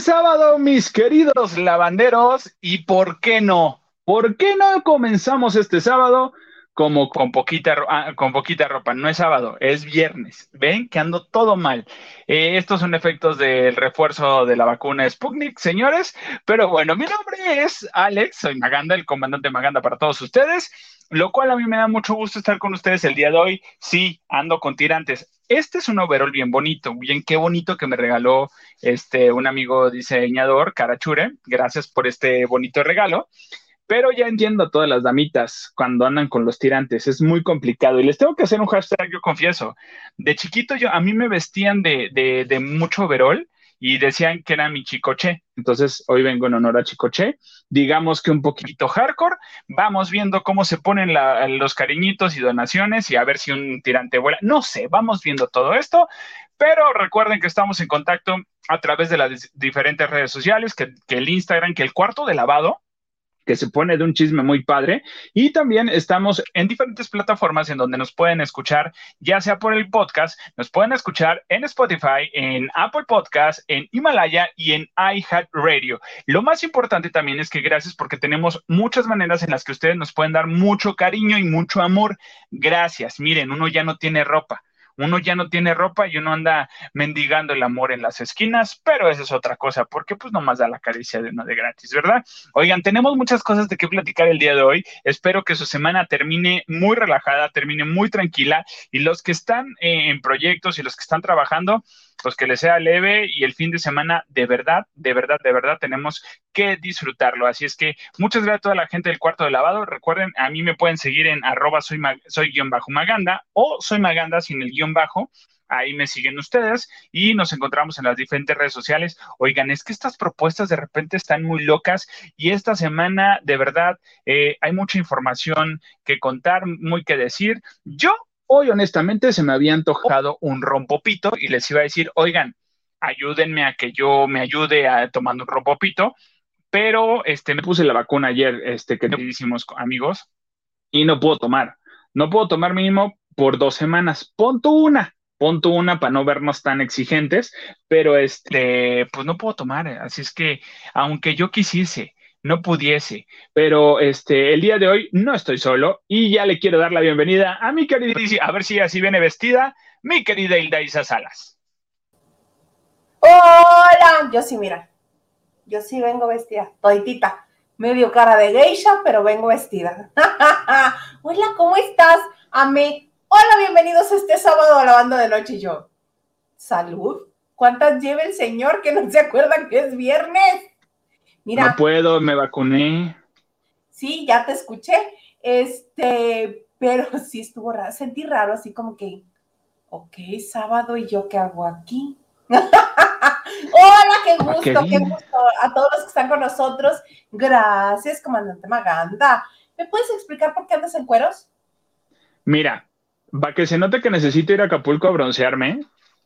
Sábado, mis queridos lavanderos, y ¿por qué no? ¿Por qué no comenzamos este sábado como con poquita, ah, con poquita ropa? No es sábado, es viernes. ¿Ven que ando todo mal? Eh, estos son efectos del refuerzo de la vacuna Sputnik, señores. Pero bueno, mi nombre es Alex, soy Maganda, el comandante Maganda para todos ustedes lo cual a mí me da mucho gusto estar con ustedes el día de hoy. Sí, ando con tirantes. Este es un overall bien bonito, bien qué bonito que me regaló este un amigo diseñador, Carachure. Gracias por este bonito regalo. Pero ya entiendo a todas las damitas cuando andan con los tirantes, es muy complicado. Y les tengo que hacer un hashtag, yo confieso. De chiquito yo, a mí me vestían de, de, de mucho overall y decían que era mi chicoche. Entonces, hoy vengo en honor a Chicoche. Digamos que un poquito hardcore. Vamos viendo cómo se ponen los cariñitos y donaciones y a ver si un tirante vuela. No sé, vamos viendo todo esto. Pero recuerden que estamos en contacto a través de las diferentes redes sociales, que, que el Instagram, que el cuarto de lavado, que se pone de un chisme muy padre. Y también estamos en diferentes plataformas en donde nos pueden escuchar, ya sea por el podcast, nos pueden escuchar en Spotify, en Apple Podcast, en Himalaya y en iHeartRadio. Lo más importante también es que gracias porque tenemos muchas maneras en las que ustedes nos pueden dar mucho cariño y mucho amor. Gracias. Miren, uno ya no tiene ropa uno ya no tiene ropa y uno anda mendigando el amor en las esquinas, pero esa es otra cosa, porque pues nomás da la caricia de uno de gratis, ¿verdad? Oigan, tenemos muchas cosas de qué platicar el día de hoy. Espero que su semana termine muy relajada, termine muy tranquila y los que están eh, en proyectos y los que están trabajando, pues que les sea leve y el fin de semana de verdad, de verdad, de verdad tenemos que disfrutarlo. Así es que muchas gracias a toda la gente del cuarto de lavado. Recuerden, a mí me pueden seguir en arroba soy, soy guion bajo maganda o soy maganda sin el guion bajo. Ahí me siguen ustedes y nos encontramos en las diferentes redes sociales. Oigan, es que estas propuestas de repente están muy locas y esta semana de verdad eh, hay mucha información que contar, muy que decir. Yo Hoy, honestamente, se me había antojado un rompopito y les iba a decir, oigan, ayúdenme a que yo me ayude a tomando un rompopito, pero este, me puse la vacuna ayer, este, queridísimos amigos, y no puedo tomar. No puedo tomar mínimo por dos semanas. Ponto una, ponto una para no vernos tan exigentes, pero este, pues no puedo tomar. Así es que, aunque yo quisiese, no pudiese. Pero este, el día de hoy no estoy solo y ya le quiero dar la bienvenida a mi querida, a ver si así viene vestida, mi querida Hilda Isa Salas. Hola, yo sí, mira, yo sí vengo vestida, toditita, medio cara de geisha, pero vengo vestida. Hola, ¿cómo estás, Ame? Hola, bienvenidos a este sábado a la banda de noche y yo. Salud. ¿Cuántas lleva el señor que no se acuerdan que es viernes? No puedo, me vacuné. Sí, ya te escuché. Este, pero sí estuvo raro, sentí raro, así como que, ok, sábado, ¿y yo qué hago aquí? Hola, qué ah, gusto, qué, gusto a todos los que están con nosotros. Gracias, comandante Maganda. ¿Me puedes explicar por qué andas en cueros? Mira, para que se note que necesito ir a Acapulco a broncearme,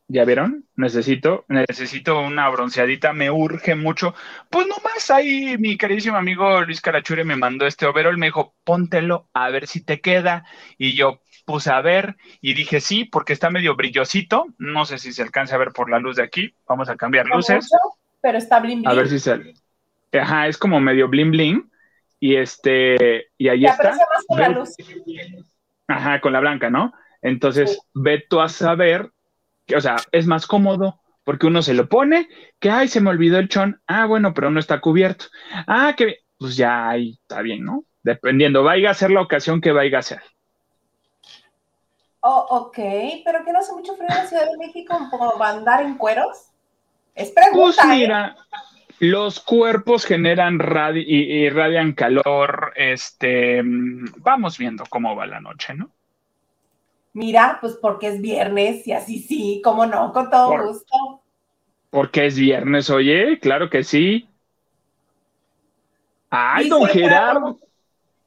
¿Ya vieron? Necesito, necesito una bronceadita, me urge mucho. Pues nomás ahí mi queridísimo amigo Luis Carachure me mandó este overall, me dijo, póntelo a ver si te queda. Y yo puse a ver y dije sí, porque está medio brillosito. No sé si se alcanza a ver por la luz de aquí. Vamos a cambiar luces. pero está bling bling. A ver si se. Ajá, es como medio bling bling. Y este, y ahí está. Más con la luz. Ajá, con la blanca, ¿no? Entonces, ve tú a saber o sea, es más cómodo porque uno se lo pone, que, ay, se me olvidó el chón, ah, bueno, pero no está cubierto, ah, que, pues ya ahí está bien, ¿no? Dependiendo, vaya a ser la ocasión que vaya a ser. Oh, ok, pero que no hace mucho frío en la Ciudad de México como andar en cueros. Es pregunta. Pues mira, los cuerpos generan y, y irradian calor, este, vamos viendo cómo va la noche, ¿no? Mira, pues porque es viernes y así sí, cómo no, con todo gusto. Porque es viernes, oye, claro que sí. Ay, don Gerardo.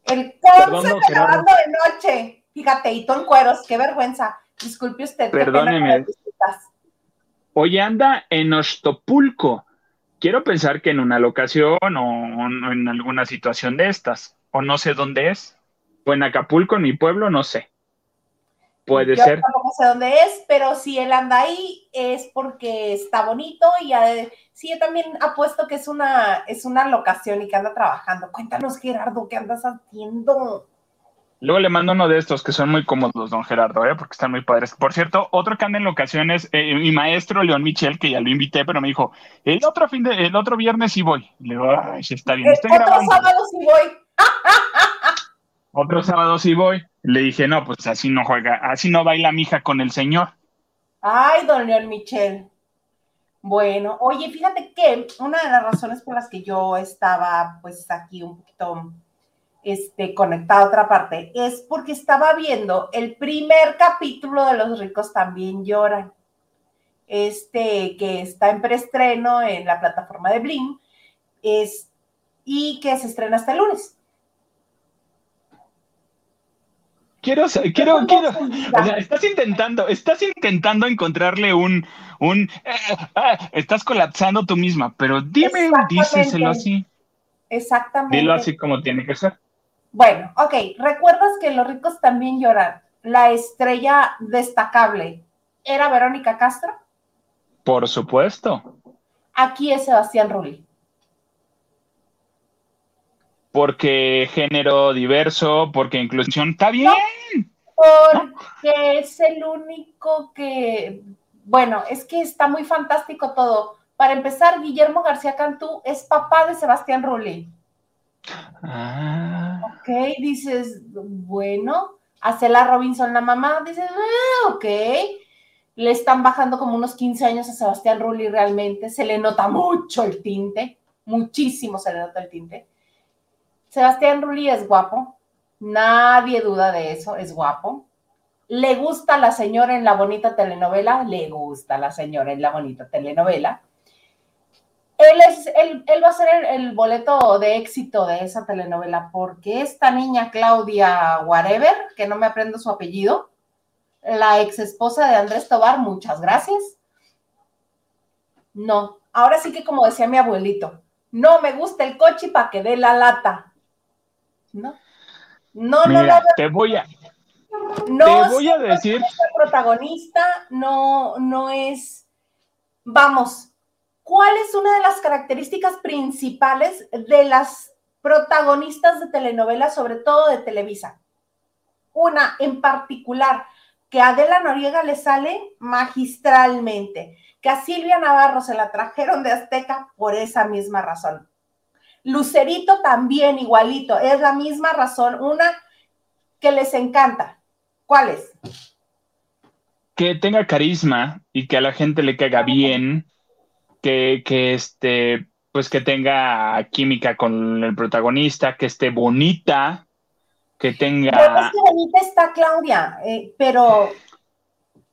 El conce grabando de noche. Fíjate, y en cueros, qué vergüenza. Disculpe usted. Perdóneme. Hoy anda en Ostopulco. Quiero pensar que en una locación o en alguna situación de estas. O no sé dónde es. O en Acapulco, en mi pueblo, no sé. Puede ser. no sé dónde es, pero si él anda ahí es porque está bonito y sí, yo también apuesto que es una, es una locación y que anda trabajando. Cuéntanos, Gerardo, ¿qué andas haciendo? Luego le mando uno de estos que son muy cómodos, don Gerardo, ¿eh? porque están muy padres. Por cierto, otro que anda en locaciones, eh, mi maestro León Michel, que ya lo invité, pero me dijo, el otro fin de, el otro viernes sí voy. le digo, ay, está bien, estoy otro sábado sí voy. otro sábado sí voy. Le dije, no, pues así no juega, así no baila mi hija con el señor. Ay, don León Michel. Bueno, oye, fíjate que una de las razones por las que yo estaba pues aquí un poquito este, conectada a otra parte, es porque estaba viendo el primer capítulo de Los ricos también lloran, este, que está en preestreno en la plataforma de Blim, es, y que se estrena hasta el lunes. Quiero, quiero, quiero, o sea, estás intentando, estás intentando encontrarle un, un, eh, eh, estás colapsando tú misma, pero dime, díselo así. Exactamente. Dilo así como tiene que ser. Bueno, ok, ¿recuerdas que los ricos también lloran? La estrella destacable era Verónica Castro. Por supuesto. Aquí es Sebastián Rulli. Porque género diverso, porque inclusión, está bien. porque es el único que, bueno, es que está muy fantástico todo. Para empezar, Guillermo García Cantú es papá de Sebastián Rulli. Ah. Ok, dices, bueno, hace la Robinson la mamá, dices, ah, ok. Le están bajando como unos 15 años a Sebastián Rulli realmente, se le nota mucho el tinte, muchísimo se le nota el tinte. Sebastián Rulli es guapo, nadie duda de eso, es guapo. Le gusta la señora en la bonita telenovela, le gusta la señora en la bonita telenovela él, es, él, va a ser el, boleto de éxito de esa telenovela, porque esta niña Claudia Whatever, que no me aprendo su apellido, la ex esposa de Andrés Tobar, muchas gracias. No, ahora sí que como decía mi abuelito, no me gusta el coche para que dé la lata. No, no, no, no, Te voy a, no te voy a decir. protagonista no, no es, vamos, ¿Cuál es una de las características principales de las protagonistas de telenovelas, sobre todo de Televisa? Una en particular, que a Adela Noriega le sale magistralmente, que a Silvia Navarro se la trajeron de Azteca por esa misma razón. Lucerito también igualito, es la misma razón, una que les encanta. ¿Cuál es? Que tenga carisma y que a la gente le caiga bien que, que este, pues que tenga química con el protagonista, que esté bonita, que tenga. es que bonita está Claudia, eh, pero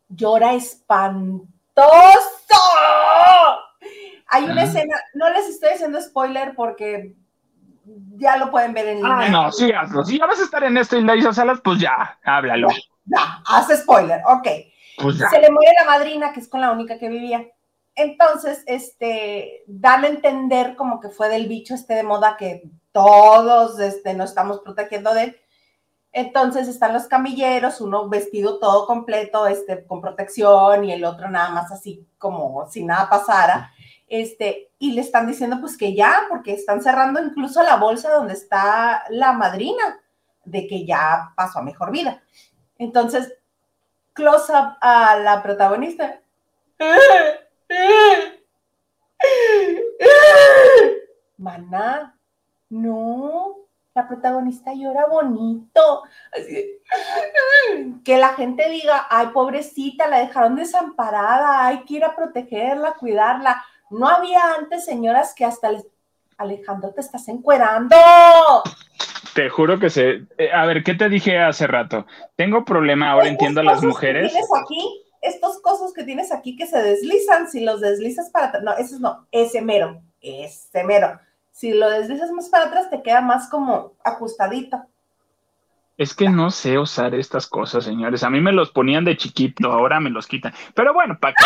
llora espantoso. Hay una escena, no les estoy haciendo spoiler porque ya lo pueden ver en línea. Ah, no, sí, hazlo. Si ya vas a estar en esto y la Salas, pues ya, háblalo. Ya, ya, haz spoiler, ok. Pues Se le muere la madrina, que es con la única que vivía. Entonces, este, dan a entender como que fue del bicho este de moda que todos este, nos estamos protegiendo de él. Entonces están los camilleros, uno vestido todo completo, este, con protección y el otro nada más así como si nada pasara. Este, y le están diciendo pues que ya, porque están cerrando incluso la bolsa donde está la madrina, de que ya pasó a mejor vida. Entonces, close up a la protagonista. Maná, no, la protagonista llora bonito. que la gente diga, ay, pobrecita, la dejaron desamparada, hay que protegerla, cuidarla. No había antes señoras que hasta les... Alejandro, te estás encuerando. Te juro que se. Eh, a ver, ¿qué te dije hace rato? Tengo problema, ahora entiendo a las mujeres. ¿Tienes aquí? estos cosas que tienes aquí que se deslizan, si los deslizas para atrás, no, esos no, ese mero, ese mero. Si lo deslizas más para atrás, te queda más como ajustadito. Es que no sé usar estas cosas, señores. A mí me los ponían de chiquito, ahora me los quitan. Pero bueno, ¿para qué?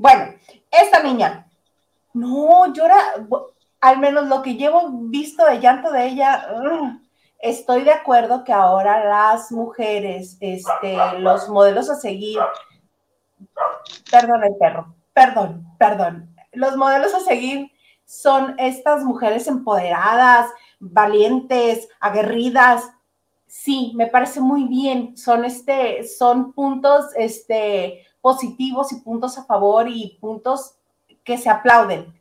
Bueno, esta niña, no, llora, al menos lo que llevo visto de llanto de ella, estoy de acuerdo que ahora las mujeres, este, los modelos a seguir, perdón el perro, perdón, perdón, los modelos a seguir son estas mujeres empoderadas, valientes, aguerridas. Sí, me parece muy bien. Son este, son puntos este, positivos y puntos a favor y puntos que se aplauden.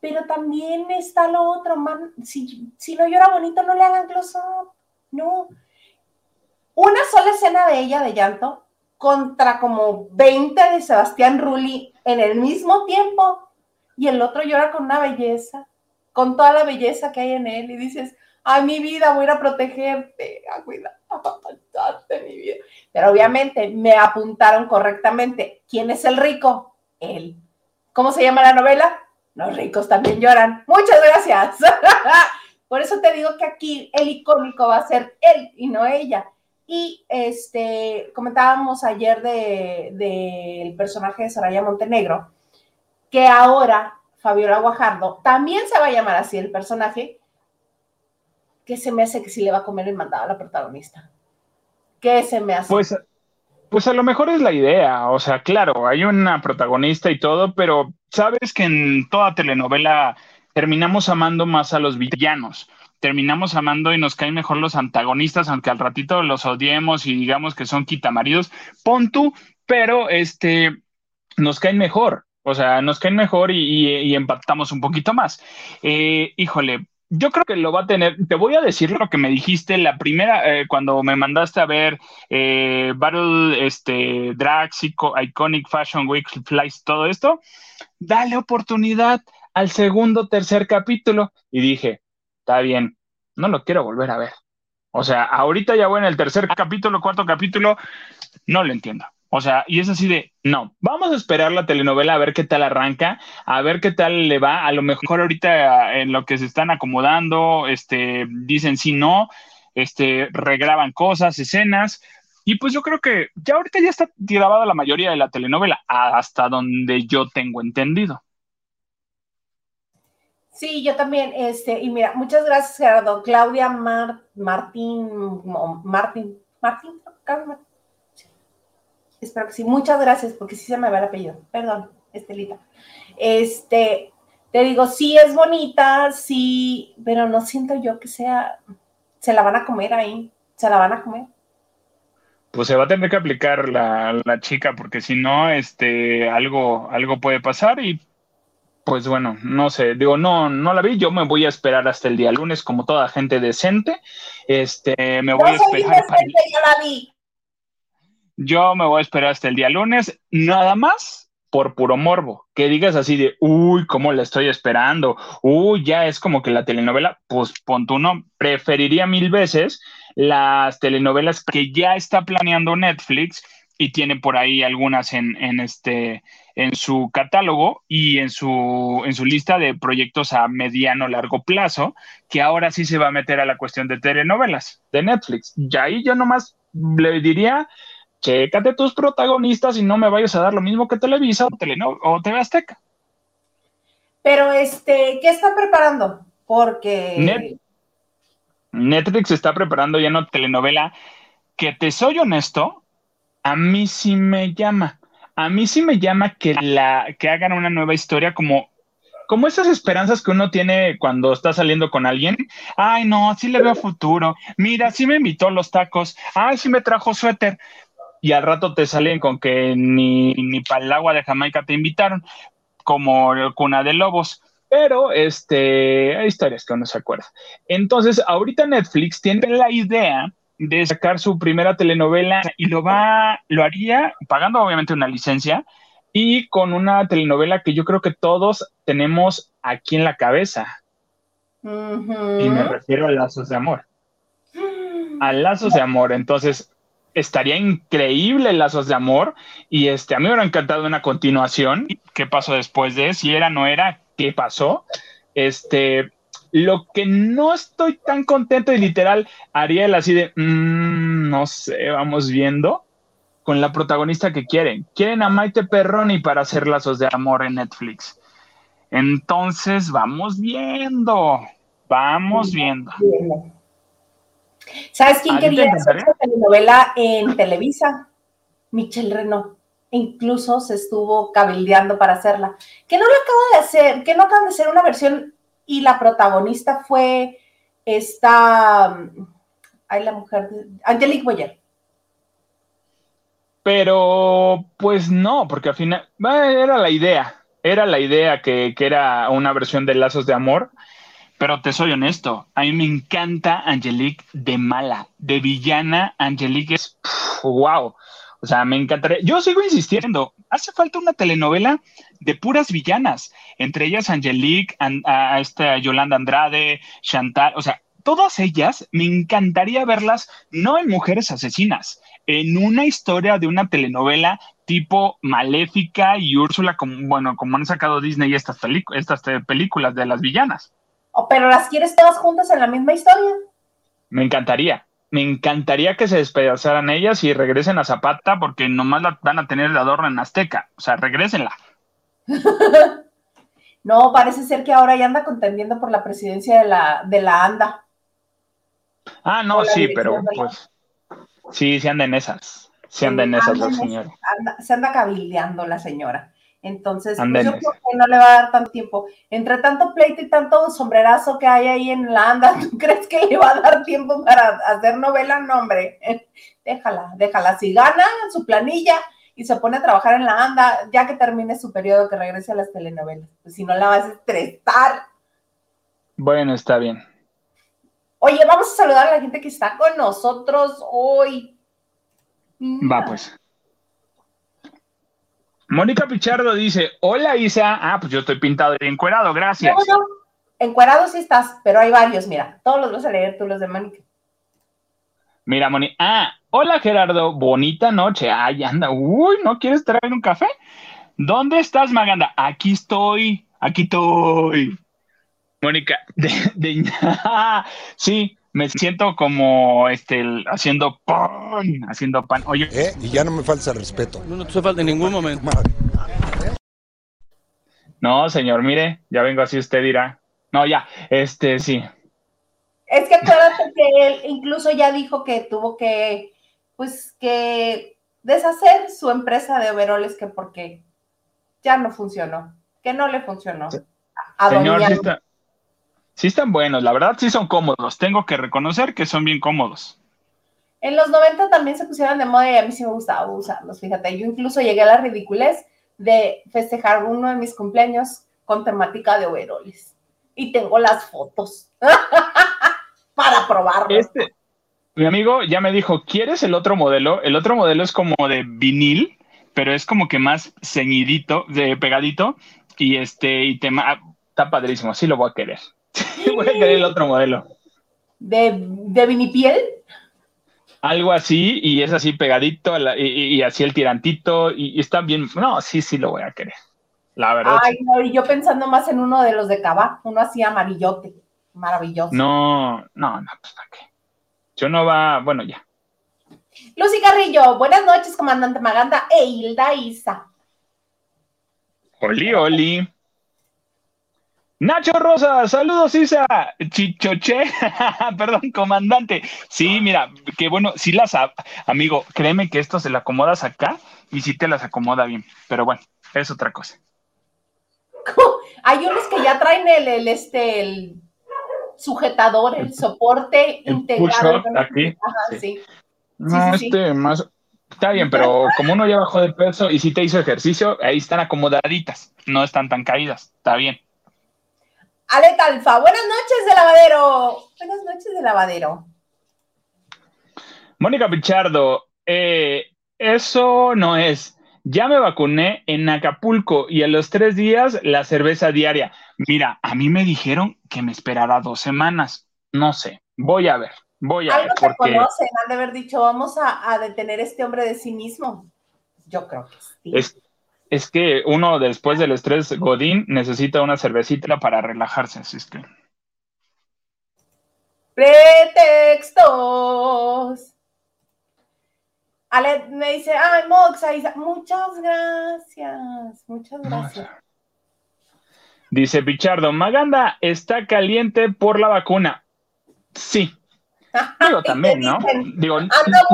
Pero también está lo otro, man. Si, si no llora bonito, no le hagan close up. No. Una sola escena de ella de llanto contra como 20 de Sebastián Rulli en el mismo tiempo y el otro llora con una belleza, con toda la belleza que hay en él y dices, ay, mi vida, voy a a protegerte, a cuidar, mi vida. Pero obviamente me apuntaron correctamente. ¿Quién es el rico? Él. ¿Cómo se llama la novela? Los ricos también lloran. Muchas gracias. Por eso te digo que aquí el icónico va a ser él y no ella. Y este, comentábamos ayer del de, personaje de Soraya Montenegro, que ahora Fabiola Guajardo también se va a llamar así el personaje, que se me hace que sí le va a comer el mandado a la protagonista. ¿Qué se me hace? Pues, pues a lo mejor es la idea, o sea, claro, hay una protagonista y todo, pero sabes que en toda telenovela terminamos amando más a los villanos terminamos amando y nos caen mejor los antagonistas, aunque al ratito los odiemos y digamos que son quitamaridos, pon tú, pero este, nos caen mejor. O sea, nos caen mejor y, empatamos un poquito más. Eh, híjole, yo creo que lo va a tener. Te voy a decir lo que me dijiste la primera, eh, cuando me mandaste a ver eh, Battle, este, Drag, Iconic Fashion Week, Flies, todo esto. Dale oportunidad al segundo, tercer capítulo. Y dije, está bien, no lo quiero volver a ver. O sea, ahorita ya voy en el tercer capítulo, cuarto capítulo, no lo entiendo. O sea, y es así de, no, vamos a esperar la telenovela a ver qué tal arranca, a ver qué tal le va. A lo mejor ahorita en lo que se están acomodando, este, dicen sí, no, este, regraban cosas, escenas. Y pues yo creo que ya ahorita ya está grabada la mayoría de la telenovela, hasta donde yo tengo entendido. Sí, yo también, este, y mira, muchas gracias, Gerardo. Claudia Martín, Martín, Martín, Martín Espero que sí. Muchas gracias, porque sí se me va el apellido. Perdón, Estelita. Este, te digo, sí es bonita, sí, pero no siento yo que sea, se la van a comer ahí, se la van a comer. Pues se va a tener que aplicar la, la chica, porque si no, este, algo, algo puede pasar y pues bueno, no sé, digo, no, no la vi, yo me voy a esperar hasta el día lunes como toda gente decente. Este, me voy a esperar. yo la vi. Yo me voy a esperar hasta el día lunes, nada más por puro morbo. Que digas así de, uy, ¿cómo la estoy esperando? Uy, ya es como que la telenovela, pues punto uno, preferiría mil veces las telenovelas que ya está planeando Netflix y tiene por ahí algunas en, en, este en su catálogo y en su en su lista de proyectos a mediano largo plazo que ahora sí se va a meter a la cuestión de telenovelas de Netflix. Ya ahí yo nomás le diría chécate tus protagonistas y no me vayas a dar lo mismo que Televisa o, Teleno o TV Azteca. Pero, este, ¿qué está preparando? Porque... Netflix está preparando ya una telenovela que, te soy honesto, a mí sí me llama. A mí sí me llama que, la, que hagan una nueva historia como como esas esperanzas que uno tiene cuando está saliendo con alguien. Ay, no, sí le veo futuro. Mira, sí me invitó los tacos. Ay, sí me trajo suéter y al rato te salen con que ni, ni para el agua de Jamaica te invitaron, como Cuna de Lobos. Pero este, hay historias que uno se acuerda. Entonces, ahorita Netflix tiene la idea de sacar su primera telenovela y lo va, lo haría pagando obviamente una licencia y con una telenovela que yo creo que todos tenemos aquí en la cabeza. Y me refiero a Lazos de Amor. A Lazos de Amor. Entonces, estaría increíble Lazos de Amor y este, a mí me hubiera encantado una continuación. ¿Qué pasó después de? Si era, no era, ¿qué pasó? Este, lo que no estoy tan contento y literal, Ariel así de, mm, no sé, vamos viendo con la protagonista que quieren. Quieren a Maite Perroni para hacer Lazos de Amor en Netflix. Entonces, vamos viendo, vamos viendo. ¿Sabes quién quería hacer esta telenovela en Televisa? Michelle Renault. Incluso se estuvo cabildeando para hacerla. Que no lo acaba de hacer, que no acaban de hacer una versión y la protagonista fue esta, ay, la mujer, Angelique Boyer. Pero, pues no, porque al final, era la idea, era la idea que, que era una versión de Lazos de Amor, pero te soy honesto, a mí me encanta Angelique de mala, de villana. Angelique es wow. O sea, me encantaría. Yo sigo insistiendo, hace falta una telenovela de puras villanas, entre ellas Angelique, a, esta Yolanda Andrade, Chantal, o sea, todas ellas me encantaría verlas no en mujeres asesinas, en una historia de una telenovela tipo Maléfica y Úrsula, como, bueno, como han sacado Disney estas, estas películas de las villanas. Pero las quieres todas juntas en la misma historia. Me encantaría. Me encantaría que se despedazaran ellas y regresen a Zapata porque nomás la van a tener de adorno en Azteca. O sea, regresenla. no, parece ser que ahora ya anda contendiendo por la presidencia de la, de la ANDA. Ah, no, sí, pero pues sí, se anda en esas. Se anda en esas la señora. se anda cabildeando la señora. Entonces, pues, yo creo que no le va a dar tanto tiempo. Entre tanto pleito y tanto sombrerazo que hay ahí en la anda, ¿tú crees que le va a dar tiempo para hacer novela? No, hombre, déjala, déjala. Si gana su planilla y se pone a trabajar en la anda, ya que termine su periodo, que regrese a las telenovelas. Pues si no la vas a estresar. Bueno, está bien. Oye, vamos a saludar a la gente que está con nosotros hoy. Va, pues. Mónica Pichardo dice, hola Isa, ah, pues yo estoy pintado y encuerado, gracias. No, no, encuerado sí estás, pero hay varios, mira, todos los vas a leer tú los de Mónica. Mira, Mónica, ah, hola Gerardo, bonita noche, ay, anda, uy, ¿no quieres traer un café? ¿Dónde estás, Maganda? Aquí estoy, aquí estoy. Mónica, de, de, sí, me siento como este haciendo pan, haciendo pan. Oye, ¿Eh? y ya no me falta el respeto. No, no te falta en ningún momento. No, señor, mire, ya vengo así, usted dirá. No, ya, este, sí. Es que acuérdate que él incluso ya dijo que tuvo que, pues, que deshacer su empresa de overoles que porque ya no funcionó, que no le funcionó. A señor, Sí están buenos, la verdad sí son cómodos. Tengo que reconocer que son bien cómodos. En los 90 también se pusieron de moda y a mí sí me gustaba usarlos, fíjate. Yo incluso llegué a la ridiculez de festejar uno de mis cumpleaños con temática de overoles. Y tengo las fotos para probarlo. Este, mi amigo ya me dijo, ¿quieres el otro modelo? El otro modelo es como de vinil, pero es como que más ceñidito, de pegadito, y este, y tema, está padrísimo, así lo voy a querer. Voy a querer el otro modelo. ¿De, de vinipiel? Algo así, y es así pegadito, y, así el tirantito, y, está bien. No, sí, sí lo voy a querer. La verdad. Ay, no, y yo pensando más en uno de los de Cava, uno así amarillote, maravilloso. No, no, no, pues para qué. Yo no va, bueno, ya. Lucy Carrillo, buenas noches, comandante Maganda e Hilda Isa. Oli, Oli. Nacho Rosa, saludos Isa, Chichoche, perdón, comandante. Sí, mira, qué bueno, sí las, amigo, créeme que esto se la acomodas acá y sí te las acomoda bien, pero bueno, es otra cosa. Hay unos que ya traen el, este, el sujetador, el soporte integrado. Aquí. sí. No, este más, está bien, pero como uno ya bajó de peso y sí te hizo ejercicio, ahí están acomodaditas, no están tan caídas, está bien. Ale Talfa, buenas noches de lavadero. Buenas noches de lavadero. Mónica Pichardo, eh, eso no es. Ya me vacuné en Acapulco y a los tres días la cerveza diaria. Mira, a mí me dijeron que me esperara dos semanas. No sé, voy a ver, voy a ver. Algo porque... conocen, han de haber dicho, vamos a, a, detener este hombre de sí mismo. Yo creo que sí. Es, es que uno después del estrés Godín necesita una cervecita para relajarse, así es que. Pretextos. Ale me dice, ay, Moxa, muchas gracias, muchas gracias. Dice Pichardo, Maganda está caliente por la vacuna. Sí, Digo, también, ¿no? Digo, no,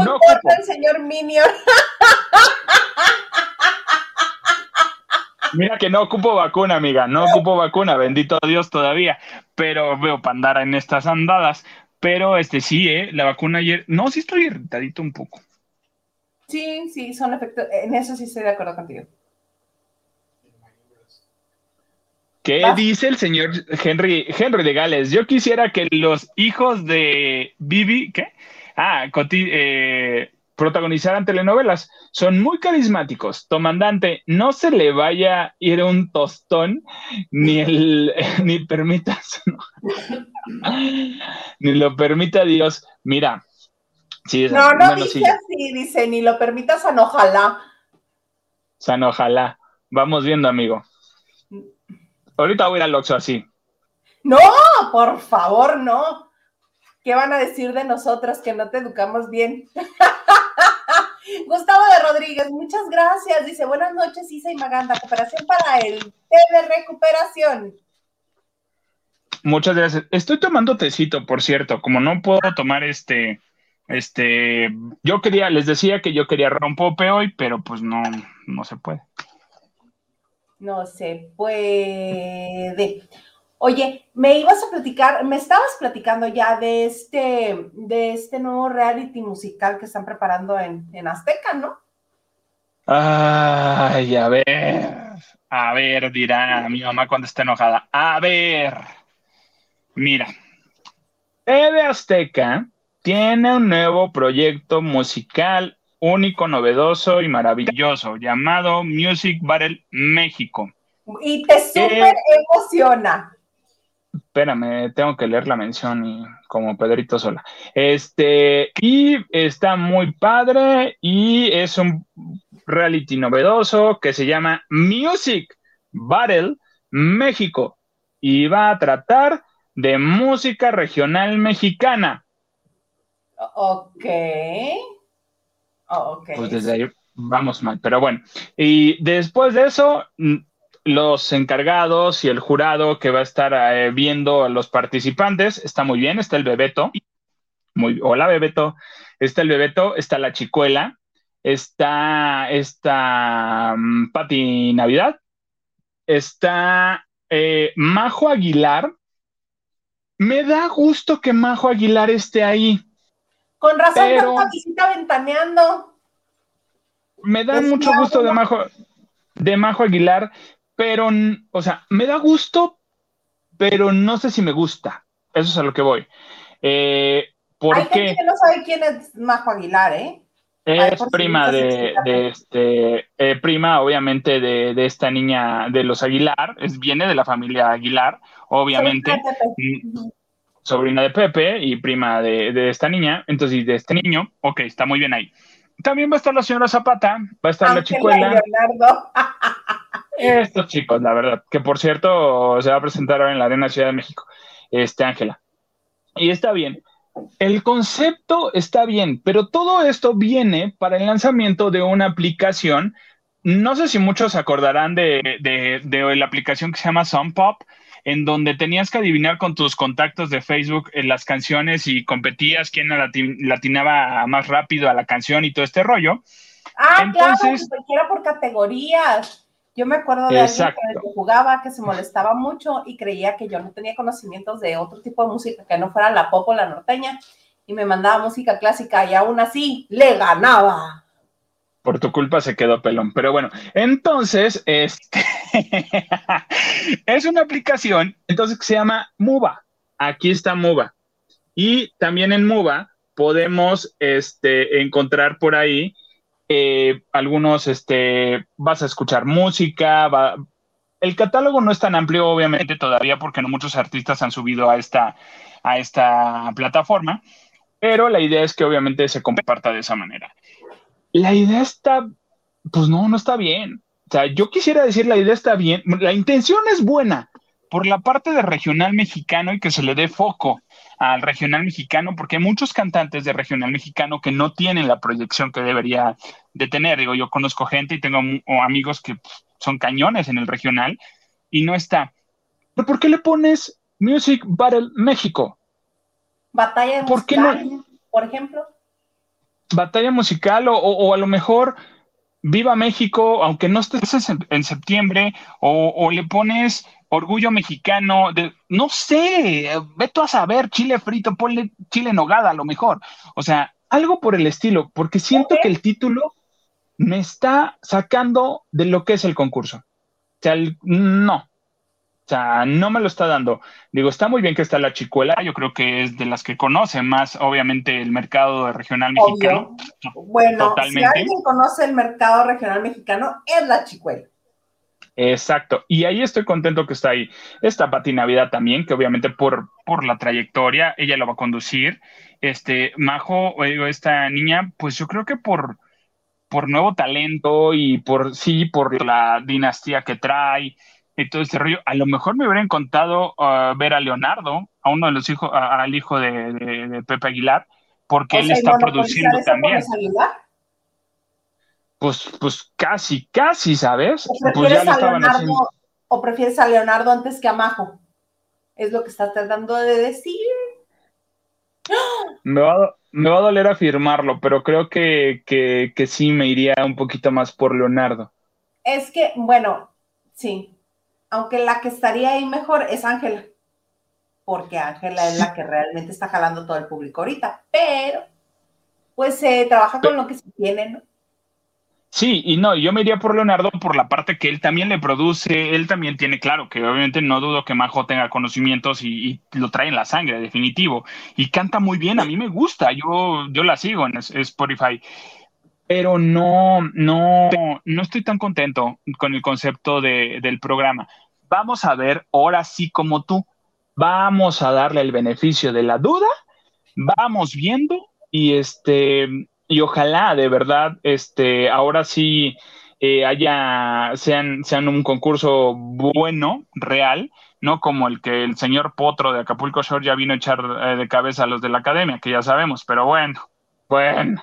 no importa el señor Minion. Mira que no ocupo vacuna, amiga, no ocupo vacuna, bendito Dios todavía, pero veo para andar en estas andadas. Pero este sí, ¿eh? La vacuna ayer, no, sí estoy irritadito un poco. Sí, sí, son efectos, en eso sí estoy de acuerdo contigo. ¿Qué dice el señor Henry, Henry de Gales? Yo quisiera que los hijos de Bibi, ¿qué? Ah, eh, protagonizaran telenovelas. Son muy carismáticos. Tomandante, no se le vaya a ir un tostón, ni el, ni permitas, ni lo permita Dios. Mira, sí, no, no dice así, dice, ni lo permitas, san ojalá. San ojalá. Vamos viendo, amigo. Ahorita voy a ir al Oxxo así. No, por favor, no. ¿Qué van a decir de nosotros que no te educamos bien? Gustavo de Rodríguez, muchas gracias. Dice, buenas noches, Isa y Maganda. Cooperación para el té de recuperación. Muchas gracias. Estoy tomando tecito, por cierto. Como no puedo tomar este, este, yo quería, les decía que yo quería rompope hoy, pero pues no, no se puede. No se puede. Oye, me ibas a platicar, me estabas platicando ya de este, de este nuevo reality musical que están preparando en, en Azteca, ¿no? Ay, a ver, a ver, dirá mi mamá cuando está enojada. A ver, mira, TV Azteca tiene un nuevo proyecto musical único, novedoso y maravilloso, llamado Music Battle México. Y te súper emociona. Espérame, tengo que leer la mención y, como Pedrito Sola. Este, y está muy padre y es un reality novedoso que se llama Music Battle México y va a tratar de música regional mexicana. Ok. Oh, pues desde ahí vamos mal, pero bueno. Y después de eso, los encargados y el jurado que va a estar eh, viendo a los participantes, está muy bien, está el Bebeto. Muy, hola Bebeto. Está el Bebeto, está la Chicuela, está esta um, Pati Navidad, está eh, Majo Aguilar. Me da gusto que Majo Aguilar esté ahí con razón, pero, visita ventaneando. Me da mucho gusto de Majo, de Majo Aguilar, pero, o sea, me da gusto, pero no sé si me gusta. Eso es a lo que voy. Eh, Hay gente que no sabe quién es Majo Aguilar, ¿eh? Es prima de, este, eh, prima obviamente de, esta niña de los Aguilar, es, viene de la familia Aguilar, obviamente sobrina de Pepe y prima de, esta niña, entonces de este niño, ok, está muy bien ahí. También va a estar la señora Zapata, va a estar la chicuela. Estos chicos, la verdad, que por cierto se va a presentar ahora en la Arena Ciudad de México, este Ángela. Y está bien. El concepto está bien, pero todo esto viene para el lanzamiento de una aplicación. No sé si muchos se acordarán de, de la aplicación que se llama Pop en donde tenías que adivinar con tus contactos de Facebook en las canciones y competías quién latinaba más rápido a la canción y todo este rollo. Ah, Entonces, claro, era por categorías. Yo me acuerdo de alguien que jugaba que se molestaba mucho y creía que yo no tenía conocimientos de otro tipo de música que no fuera la pop o la norteña y me mandaba música clásica y aún así le ganaba por tu culpa se quedó pelón. Pero bueno, entonces, este es una aplicación, entonces que se llama Muba. Aquí está Muba. Y también en Muba podemos este, encontrar por ahí eh, algunos, este, vas a escuchar música, el catálogo no es tan amplio, obviamente, todavía, porque no muchos artistas han subido a esta, a esta plataforma, pero la idea es que obviamente se comparta de esa manera la idea está, pues no, no está bien. O sea, yo quisiera decir la idea está bien, la intención es buena por la parte de regional mexicano y que se le dé foco al regional mexicano, porque hay muchos cantantes de regional mexicano que no tienen la proyección que debería de tener. Digo, yo conozco gente y tengo amigos que son cañones en el regional y no está. ¿Pero por qué le pones Music Battle México? Batalla ¿Por qué musical, no? por ejemplo. batalla musical o, o- a lo mejor Viva México, aunque no estés en, en septiembre, o, o le pones Orgullo Mexicano, de, no sé, ve tú a saber, chile frito, ponle chile en nogada a lo mejor. O sea, algo por el estilo, porque siento que el título me está sacando de lo que es el concurso. O sea, el- no. O sea, no me lo está dando. Digo, está muy bien que está la chicuela, yo creo que es de las que conoce más, obviamente, el mercado regional mexicano. Bueno, Totalmente. si alguien conoce el mercado regional mexicano, es la chicuela. Exacto, y ahí estoy contento que está ahí. Está Pati Navidad también, que obviamente por, por la trayectoria ella lo va a conducir. Este, Majo, eh, esta niña, pues yo creo que por, por nuevo talento y por, sí, por la dinastía que trae y todo este rollo, a lo mejor me hubieran contado uh, ver a Leonardo, a uno de los hijos, al hijo de, de- de Pepe Aguilar, porque él está produciendo también. Pues, pues casi, casi, ¿sabes? ¿O Pues prefieres, a Leonardo, haciendo. ¿O prefieres a Leonardo antes que a Majo? Es lo que estás tratando de decir. Me va, a me va a doler afirmarlo, pero creo que, que, que sí me iría un poquito más por Leonardo. Es que, bueno, sí. Aunque la que estaría ahí mejor es Ángela. Porque Ángela es la que realmente está jalando todo el público ahorita. Pero, pues se trabaja con lo que se tiene, ¿no? Sí, y no, yo me iría por Leonardo por la parte que él también le produce, él también tiene, claro, que obviamente no dudo que Majo tenga conocimientos y, y lo trae en la sangre, definitivo, y canta muy bien, a mí me gusta, yo, yo la sigo en Spotify, pero no, no, no estoy tan contento con el concepto de- del programa. Vamos a ver, ahora sí como tú, vamos a darle el beneficio de la duda, vamos viendo y este y ojalá de verdad este ahora sí eh, haya sean sean un concurso bueno real no como el que el señor Potro de Acapulco Shore ya vino a echar eh, de cabeza a los de la academia que ya sabemos pero bueno bueno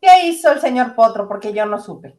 ¿Qué hizo el señor Potro? Porque yo no supe.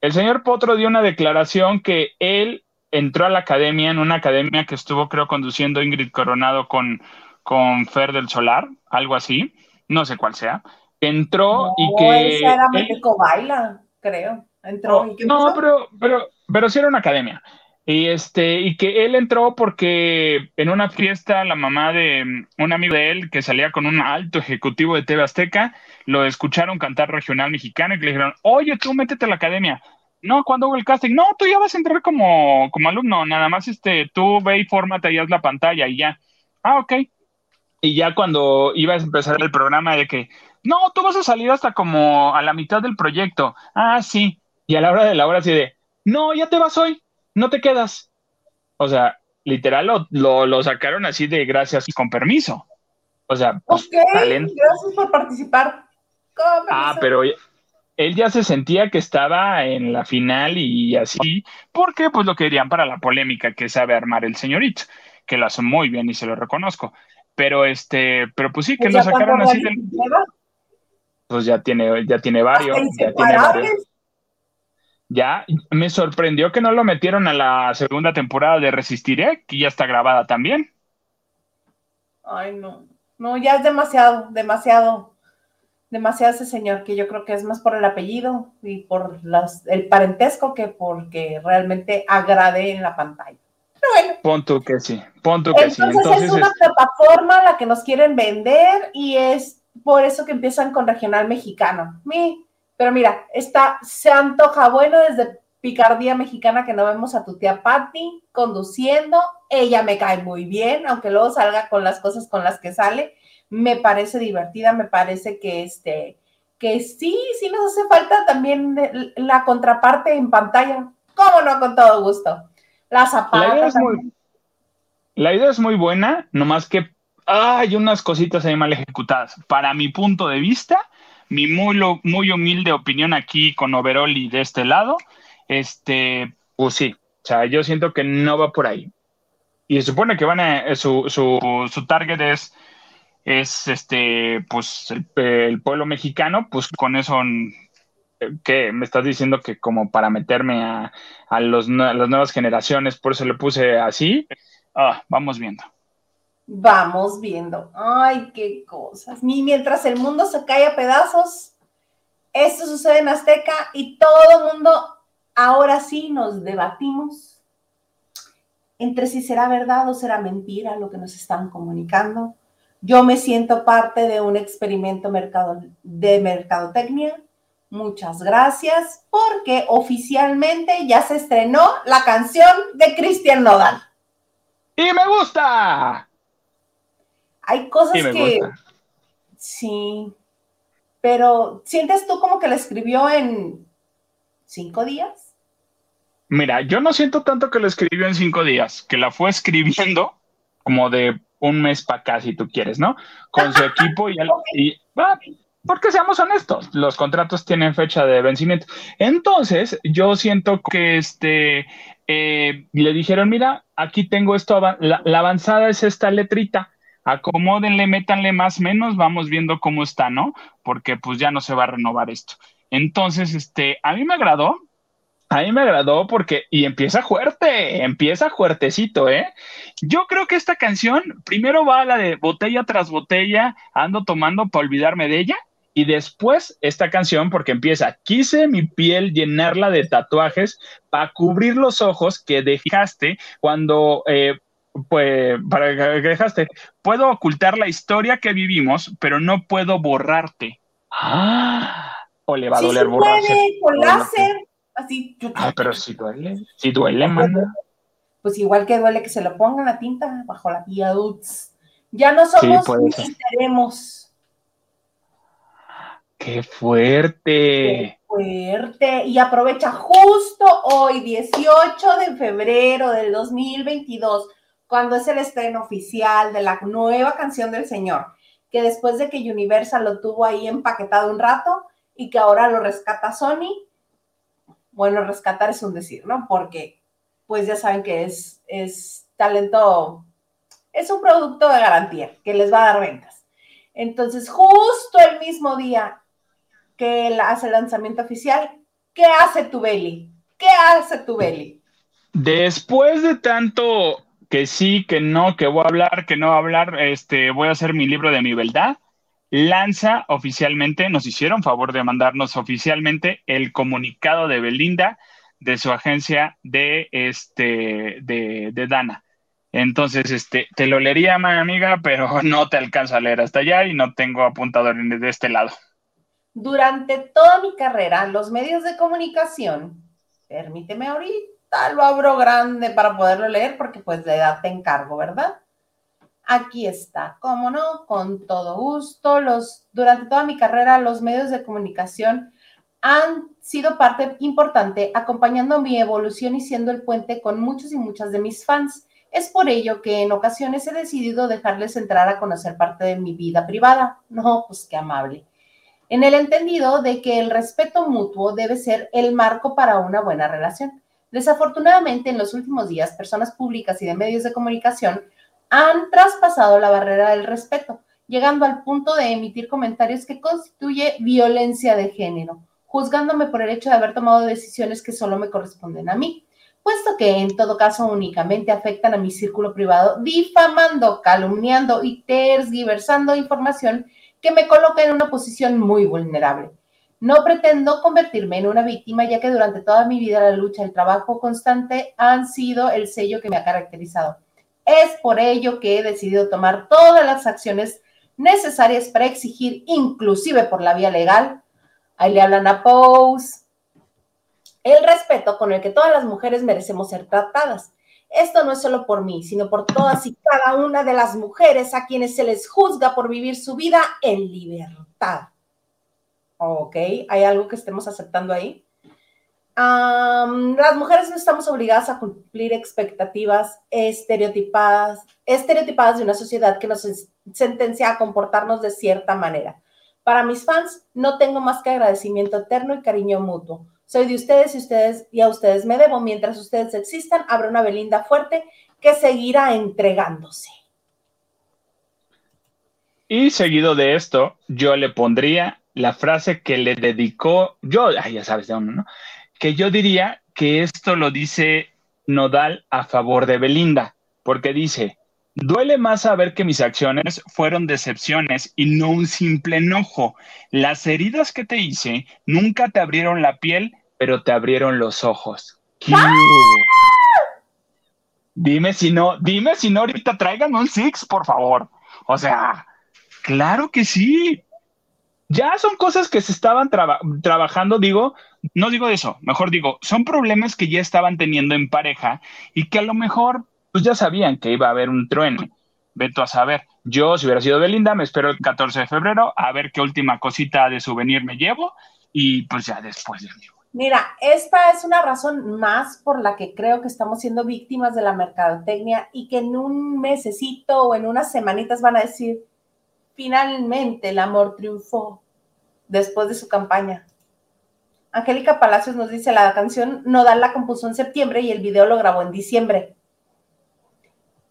el señor Potro dio una declaración que él entró a la academia en una academia que estuvo creo conduciendo Ingrid Coronado con con Fer del Solar algo así no sé cuál sea entró y No, que esa era Meteco Baila, creo. Entró. ¿y qué no, pero, pero, pero sí era una academia. Y este, y que él entró porque en una fiesta la mamá de mm, un amigo de él que salía con un alto ejecutivo de TV Azteca, lo escucharon cantar regional mexicano y que le dijeron, oye, tú métete a la academia. No, cuando hago el casting, no, tú ya vas a entrar como, como alumno, nada más este, tú ve y fórmate y haz la pantalla y ya. Ah, ok. Y ya cuando iba a empezar el programa de que, no, tú vas a salir hasta como a la mitad del proyecto. Ah, sí. Y a la hora de la hora así de, no, ya te vas hoy, no te quedas. O sea, literal lo, lo, lo sacaron así de gracias con permiso. O sea, pues, gracias por participar. Con Ah, pero él ya se sentía que estaba en la final y así, porque pues lo querían para la polémica que sabe armar el señorito, que lo hace muy bien y se lo reconozco. Pero este, pero pues sí, que Pues lo sacaron así del. Pues ya tiene, ya tiene varios, ya tiene inseparables. varios. Ya, me sorprendió que no lo metieron a la segunda temporada de Resistiré, que ya está grabada también. Ay, no. No, ya es demasiado, demasiado, demasiado ese señor, que yo creo que es más por el apellido y por las, el parentesco que porque realmente agrade en la pantalla. Pero bueno, Pon tú que sí, pon tú que sí. entonces, Entonces, es una es- plataforma la que nos quieren vender y es por eso que empiezan con regional mexicano. Mi, pero mira, está, se antoja bueno desde Picardía Mexicana que no vemos a tu tía Patty conduciendo. Ella me cae muy bien, aunque luego salga con las cosas con las que sale. Me parece divertida, me parece que este, que sí, sí nos hace falta también la contraparte en pantalla. ¿Cómo no? Con todo gusto. La la, idea zapata es muy, la idea es muy buena, nomás que hay unas cositas ahí mal ejecutadas. Para mi punto de vista, mi muy, muy humilde opinión aquí con Overoli de este lado, este, pues sí, o sea, yo siento que no va por ahí. Y se supone que van a, su, su, su target es, es este, pues el, pueblo mexicano, pues con eso, ¿qué? Me estás diciendo que como para meterme a, a, los, a las nuevas generaciones, por eso le puse así. Ah, vamos viendo. Vamos viendo. Ay, qué cosas. Ni mientras el mundo se cae a pedazos, esto sucede en Azteca y todo el mundo ahora sí nos debatimos entre si será verdad o será mentira lo que nos están comunicando. Yo me siento parte de un experimento mercado, de mercadotecnia. Muchas gracias porque oficialmente ya se estrenó la canción de Cristian Nodal. Y me gusta. Hay cosas que... Sí, pero ¿sientes tú como que la escribió en cinco días? Mira, yo no siento tanto que la escribió en cinco días, que la fue escribiendo como de un mes para acá, si tú quieres, ¿no? Con su equipo y, y porque seamos honestos, los contratos tienen fecha de vencimiento. Entonces, yo siento que este eh, le dijeron, mira, aquí tengo esto, la, la, avanzada es esta letrita, acomódenle, métanle más menos, vamos viendo cómo está, ¿no? Porque pues ya no se va a renovar esto. Entonces, este, a mí me agradó, a mí me agradó porque, y empieza fuerte, empieza fuertecito, ¿eh? Yo creo que esta canción primero va a la de botella tras botella, ando tomando para olvidarme de ella, y después esta canción, porque empieza, quise mi piel llenarla de tatuajes para cubrir los ojos que dejaste cuando eh, pues, para que dejaste, puedo ocultar la historia que vivimos, pero no puedo borrarte. Ah, o le va a doler borrarse. Puede, con láser, así. Ah, pero si duele, si duele, manda. Pues igual que duele que se lo pongan la tinta bajo la piel. Ya no somos ni seremos. ¡Qué fuerte! Qué fuerte. Y aprovecha justo hoy, 18 de febrero del 2022 cuando es el estreno oficial de la nueva canción del Señor, que después de que Universal lo tuvo ahí empaquetado un rato y que ahora lo rescata Sony, bueno, rescatar es un decir, ¿no? Porque pues ya saben que es, es talento, es un producto de garantía que les va a dar ventas. Entonces, justo el mismo día que hace el lanzamiento oficial, ¿qué hace tu belly? ¿Qué hace tu belly? Después de tanto que sí, que no, que voy a hablar, que no voy a hablar, este, voy a hacer mi libro de mi verdad. Lanza oficialmente, nos hicieron favor de mandarnos oficialmente el comunicado de Belinda de su agencia de, este, de, de Dana. Entonces, este, te lo leería, mi amiga, pero no te alcanzo a leer hasta allá y no tengo apuntador de este lado. Durante toda mi carrera, los medios de comunicación, permíteme ahorita, lo abro grande para poderlo leer porque pues la edad te encargo, ¿verdad? Aquí está, cómo no, con todo gusto. Los, durante toda mi carrera, los medios de comunicación han sido parte importante acompañando mi evolución y siendo el puente con muchos y muchas de mis fans. Es por ello que en ocasiones he decidido dejarles entrar a conocer parte de mi vida privada. No, pues qué amable. En el entendido de que el respeto mutuo debe ser el marco para una buena relación. Desafortunadamente, en los últimos días, personas públicas y de medios de comunicación han traspasado la barrera del respeto, llegando al punto de emitir comentarios que constituye violencia de género, juzgándome por el hecho de haber tomado decisiones que solo me corresponden a mí, puesto que en todo caso únicamente afectan a mi círculo privado, difamando, calumniando y tergiversando información que me coloca en una posición muy vulnerable. No pretendo convertirme en una víctima, ya que durante toda mi vida la lucha y el trabajo constante han sido el sello que me ha caracterizado. Es por ello que he decidido tomar todas las acciones necesarias para exigir, inclusive por la vía legal, ahí le hablan a Pose, el respeto con el que todas las mujeres merecemos ser tratadas. Esto no es solo por mí, sino por todas y cada una de las mujeres a quienes se les juzga por vivir su vida en libertad. Ok, ¿hay algo que estemos aceptando ahí? las mujeres no estamos obligadas a cumplir expectativas estereotipadas, estereotipadas de una sociedad que nos sentencia a comportarnos de cierta manera. Para mis fans, no tengo más que agradecimiento eterno y cariño mutuo. Soy de ustedes y ustedes y a ustedes me debo. Mientras ustedes existan, habrá una Belinda fuerte que seguirá entregándose. Y seguido de esto, yo le pondría la frase que le dedicó, yo, ya sabes de uno, ¿no? Que yo diría que esto lo dice Nodal a favor de Belinda, porque dice, Duele más saber que mis acciones fueron decepciones y no un simple enojo. Las heridas que te hice nunca te abrieron la piel, pero te abrieron los ojos. Dime si no, dime si no ahorita traigan un six, por favor. O sea, claro que sí. Ya son cosas que se estaban trabajando, digo, no digo eso, mejor digo, son problemas que ya estaban teniendo en pareja y que a lo mejor pues ya sabían que iba a haber un trueno. Veto a saber. Yo, si hubiera sido Belinda, me espero el 14 de febrero a ver qué última cosita de souvenir me llevo y pues ya después digo. Mira, esta es una razón más por la que creo que estamos siendo víctimas de la mercadotecnia y que en un mesecito o en unas semanitas van a decir, finalmente el amor triunfó después de su campaña. Angélica Palacios nos dice, la canción Nodal la compuso en septiembre y el video lo grabó en diciembre.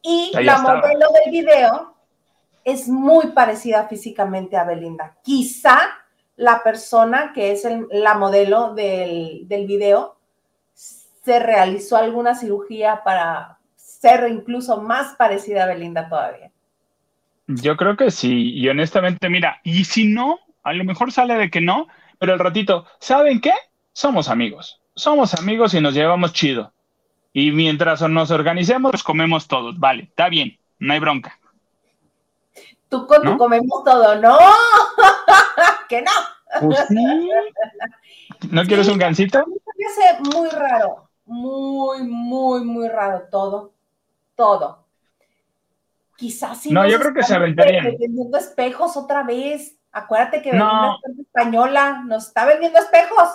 Y la modelo del video es muy parecida físicamente a Belinda. Quizá la persona que es la modelo del, del video se realizó alguna cirugía para ser incluso más parecida a Belinda todavía. Yo creo que sí, y honestamente, mira, y si no, a lo mejor sale de que no, pero el ratito, ¿saben qué? Somos amigos, somos amigos y nos llevamos chido. Y mientras nos organicemos, pues comemos todos. Vale, está bien, no hay bronca. Tú con tu comemos todo, no, que no. Pues ¿No quieres un gancito? Me parece muy raro, muy, muy, muy raro todo, todo. Quizás sí. No, yo creo que se aventarían. Espejos otra vez. Acuérdate que no. española nos está vendiendo espejos.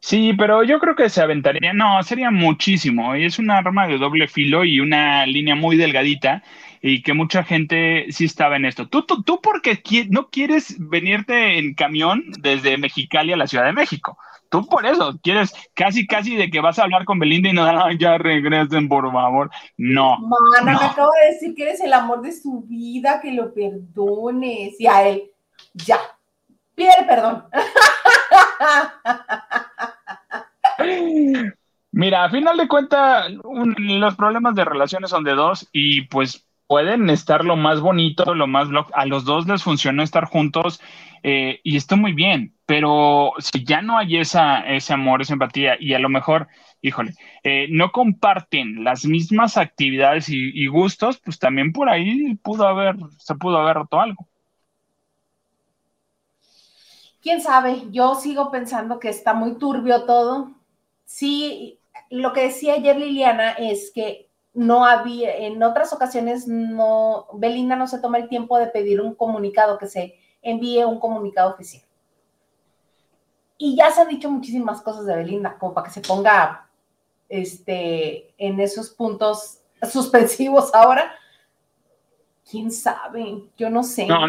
Sí, pero yo creo que se aventaría, no, sería muchísimo. Es un arma de doble filo y una línea muy delgadita y que mucha gente sí estaba en esto. Tú, tú, tú porque no quieres venirte en camión desde Mexicali a la Ciudad de México. Tú por eso quieres casi, casi de que vas a hablar con Belinda y no, ya regresen, por favor. No. Mana, me acabo de decir que eres el amor de su vida, que lo perdones. Y a él, ya, pide perdón. Mira, a final de cuentas, los problemas de relaciones son de dos y pues pueden estar lo más bonito, lo más... A los dos les funcionó estar juntos eh, y está muy bien, pero si ya no hay esa, ese amor, esa empatía y a lo mejor, híjole, eh, no comparten las mismas actividades y, y, gustos, pues también por ahí pudo haber, se pudo haber roto algo quién sabe, yo sigo pensando que está muy turbio todo. Sí, lo que decía ayer Liliana es que no había, en otras ocasiones no, Belinda no se toma el tiempo de pedir un comunicado, que se envíe un comunicado oficial. Y ya se han dicho muchísimas cosas de Belinda, como para que se ponga este, en esos puntos suspensivos ahora, quién sabe, yo no sé. No,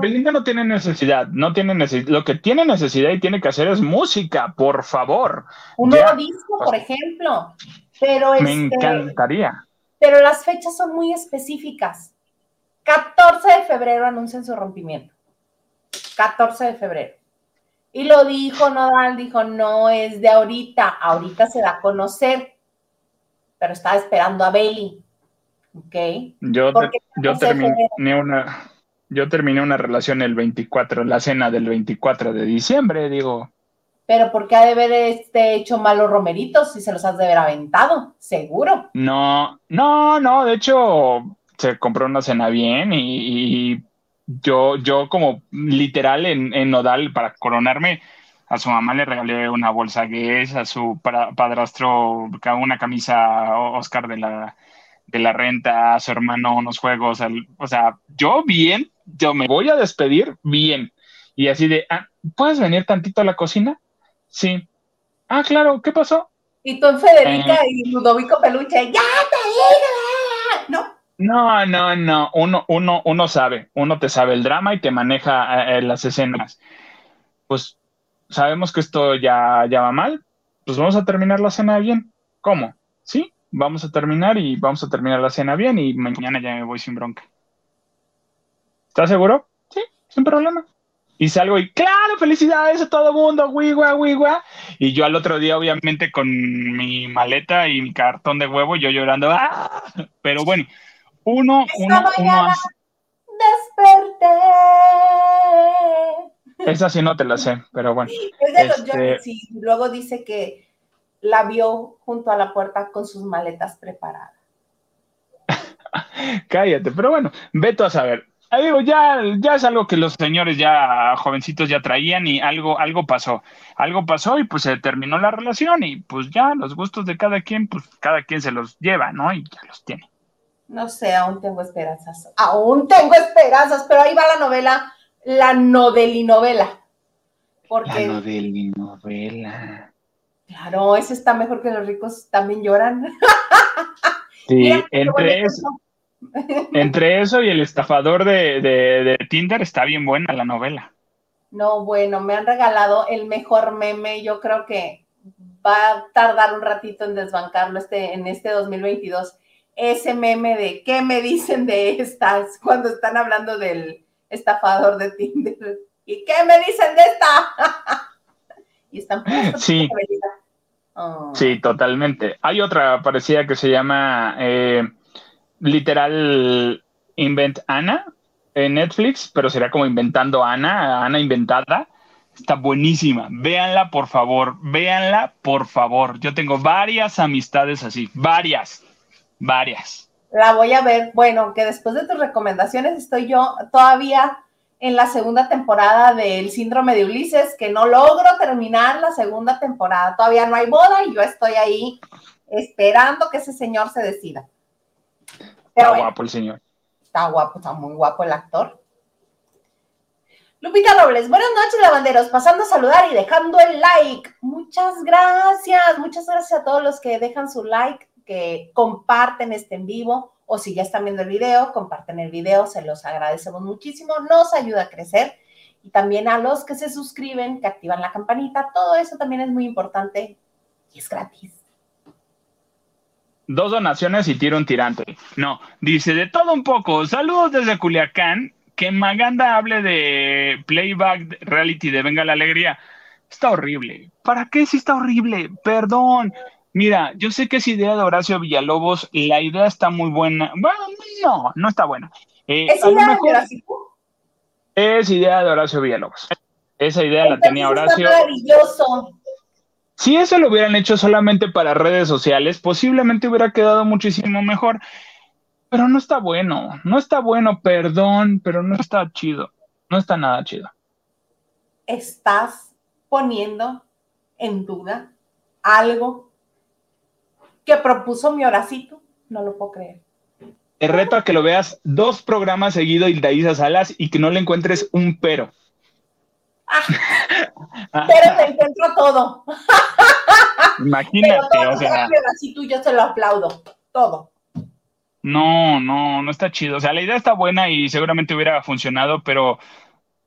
Belinda no tiene necesidad, no tiene necesidad. Lo que tiene necesidad y tiene que hacer es música, por favor. Un nuevo disco, por ejemplo. Pero Me este, encantaría. Pero las fechas son muy específicas. 14 de febrero anuncian su rompimiento. 14 de febrero. Y lo dijo Nodal, dijo, no es de ahorita, ahorita se da a conocer, pero estaba esperando a Beli. Yo, yo terminé una yo terminé una relación el 24, la cena del 24 de diciembre, digo. Pero ¿por qué ha de haber este hecho malos romeritos si se los has de haber aventado? Seguro. No, no, no, de hecho se compró una cena bien y, yo, yo como literal en, en, Nodal para coronarme, a su mamá le regalé una bolsa Guess, a su padrastro una camisa Oscar de la de la renta a su hermano unos juegos, o sea, yo bien, yo me voy a despedir bien. Y así de, ah, ¿puedes venir tantito a la cocina? Sí. Ah, claro, ¿qué pasó? Y tú Federica eh. y Ludovico Peluche, ya te digo, ¿no? No, no, no, uno, uno, uno sabe, uno te sabe el drama y te maneja eh, las escenas. Pues sabemos que esto ya, ya va mal, pues vamos a terminar la cena bien. ¿Cómo? ¿Sí? Vamos a terminar y vamos a terminar la cena bien y mañana ya me voy sin bronca. ¿Estás seguro? Sí, sin problema. Y salgo y, claro, felicidades a todo mundo. Y yo al otro día, obviamente, con mi maleta y mi cartón de huevo, yo llorando, ¡ah! Pero bueno, Uno, Esta uno, uno. hace- desperté. Esa sí no te la sé, pero bueno. Es de los Este- Johnny, sí. Luego dice que la vio junto a la puerta con sus maletas preparadas. Cállate, pero bueno, veto a saber. Ah, digo, ya, ya es algo que los señores ya jovencitos ya traían y algo, algo pasó. Algo pasó y pues se terminó la relación y pues ya los gustos de cada quien, pues cada quien se los lleva, ¿no? Y ya los tiene. No sé, aún tengo esperanzas. Aún tengo esperanzas, pero ahí va la novela, la novelinovela. La Porque, novela. Claro, ese está mejor que los ricos también lloran. Sí, Mira, entre eso, entre eso y el estafador de, de, de Tinder está bien buena la novela. No, bueno, me han regalado el mejor meme. Yo creo que va a tardar un ratito en desbancarlo este, en este 2022. Ese meme de ¿qué me dicen de estas? Cuando están hablando del estafador de Tinder. ¿Y qué me dicen de esta? Y están Sí. Oh. Sí, totalmente. Hay otra parecida que se llama eh, literal Invent Ana en Netflix, pero será como inventando Ana, Ana inventada. Está buenísima. Véanla, por favor. Véanla, por favor. Yo tengo varias amistades así. Varias. Varias. La voy a ver. Bueno, que después de tus recomendaciones estoy yo todavía en la segunda temporada del síndrome de Ulises, que no logro terminar la segunda temporada. Todavía no hay boda y yo estoy ahí esperando que ese señor se decida. Pero Está bueno, guapo el señor. está guapo, está muy guapo el actor. Lupita Robles, buenas noches, lavanderos. Pasando a saludar y dejando el like. Muchas gracias, muchas gracias a todos los que dejan su like, que comparten este en vivo, o si ya están viendo el video, comparten el video, se los agradecemos muchísimo, nos ayuda a crecer. Y también a los que se suscriben, que activan la campanita, todo eso también es muy importante y es gratis. Dos donaciones y tiro un tirante. No, dice de todo un poco. Saludos desde Culiacán. Que Maganda hable de playback reality de Venga la Alegría. Está horrible. ¿Para qué si está horrible? Perdón. Mira, yo sé que es idea de Horacio Villalobos. La idea está muy buena. Bueno, no, no está buena. Eh, Es idea de Horacio. es idea de Horacio Villalobos. Esa idea la tenía Horacio. Está maravilloso. Si eso lo hubieran hecho solamente para redes sociales, posiblemente hubiera quedado muchísimo mejor. Pero no está bueno, no está bueno, perdón, pero no está chido. No está nada chido. estás poniendo en duda algo que propuso mi Horacito. No lo puedo creer. Te reto a que lo veas dos programas de Isa Salas y que no le encuentres un pero. Pero te encuentro todo. Pero Imagínate, todo o lo sea, Horacito, yo se lo aplaudo. Todo. no, no, no está chido. O sea, la idea está buena y seguramente hubiera funcionado, pero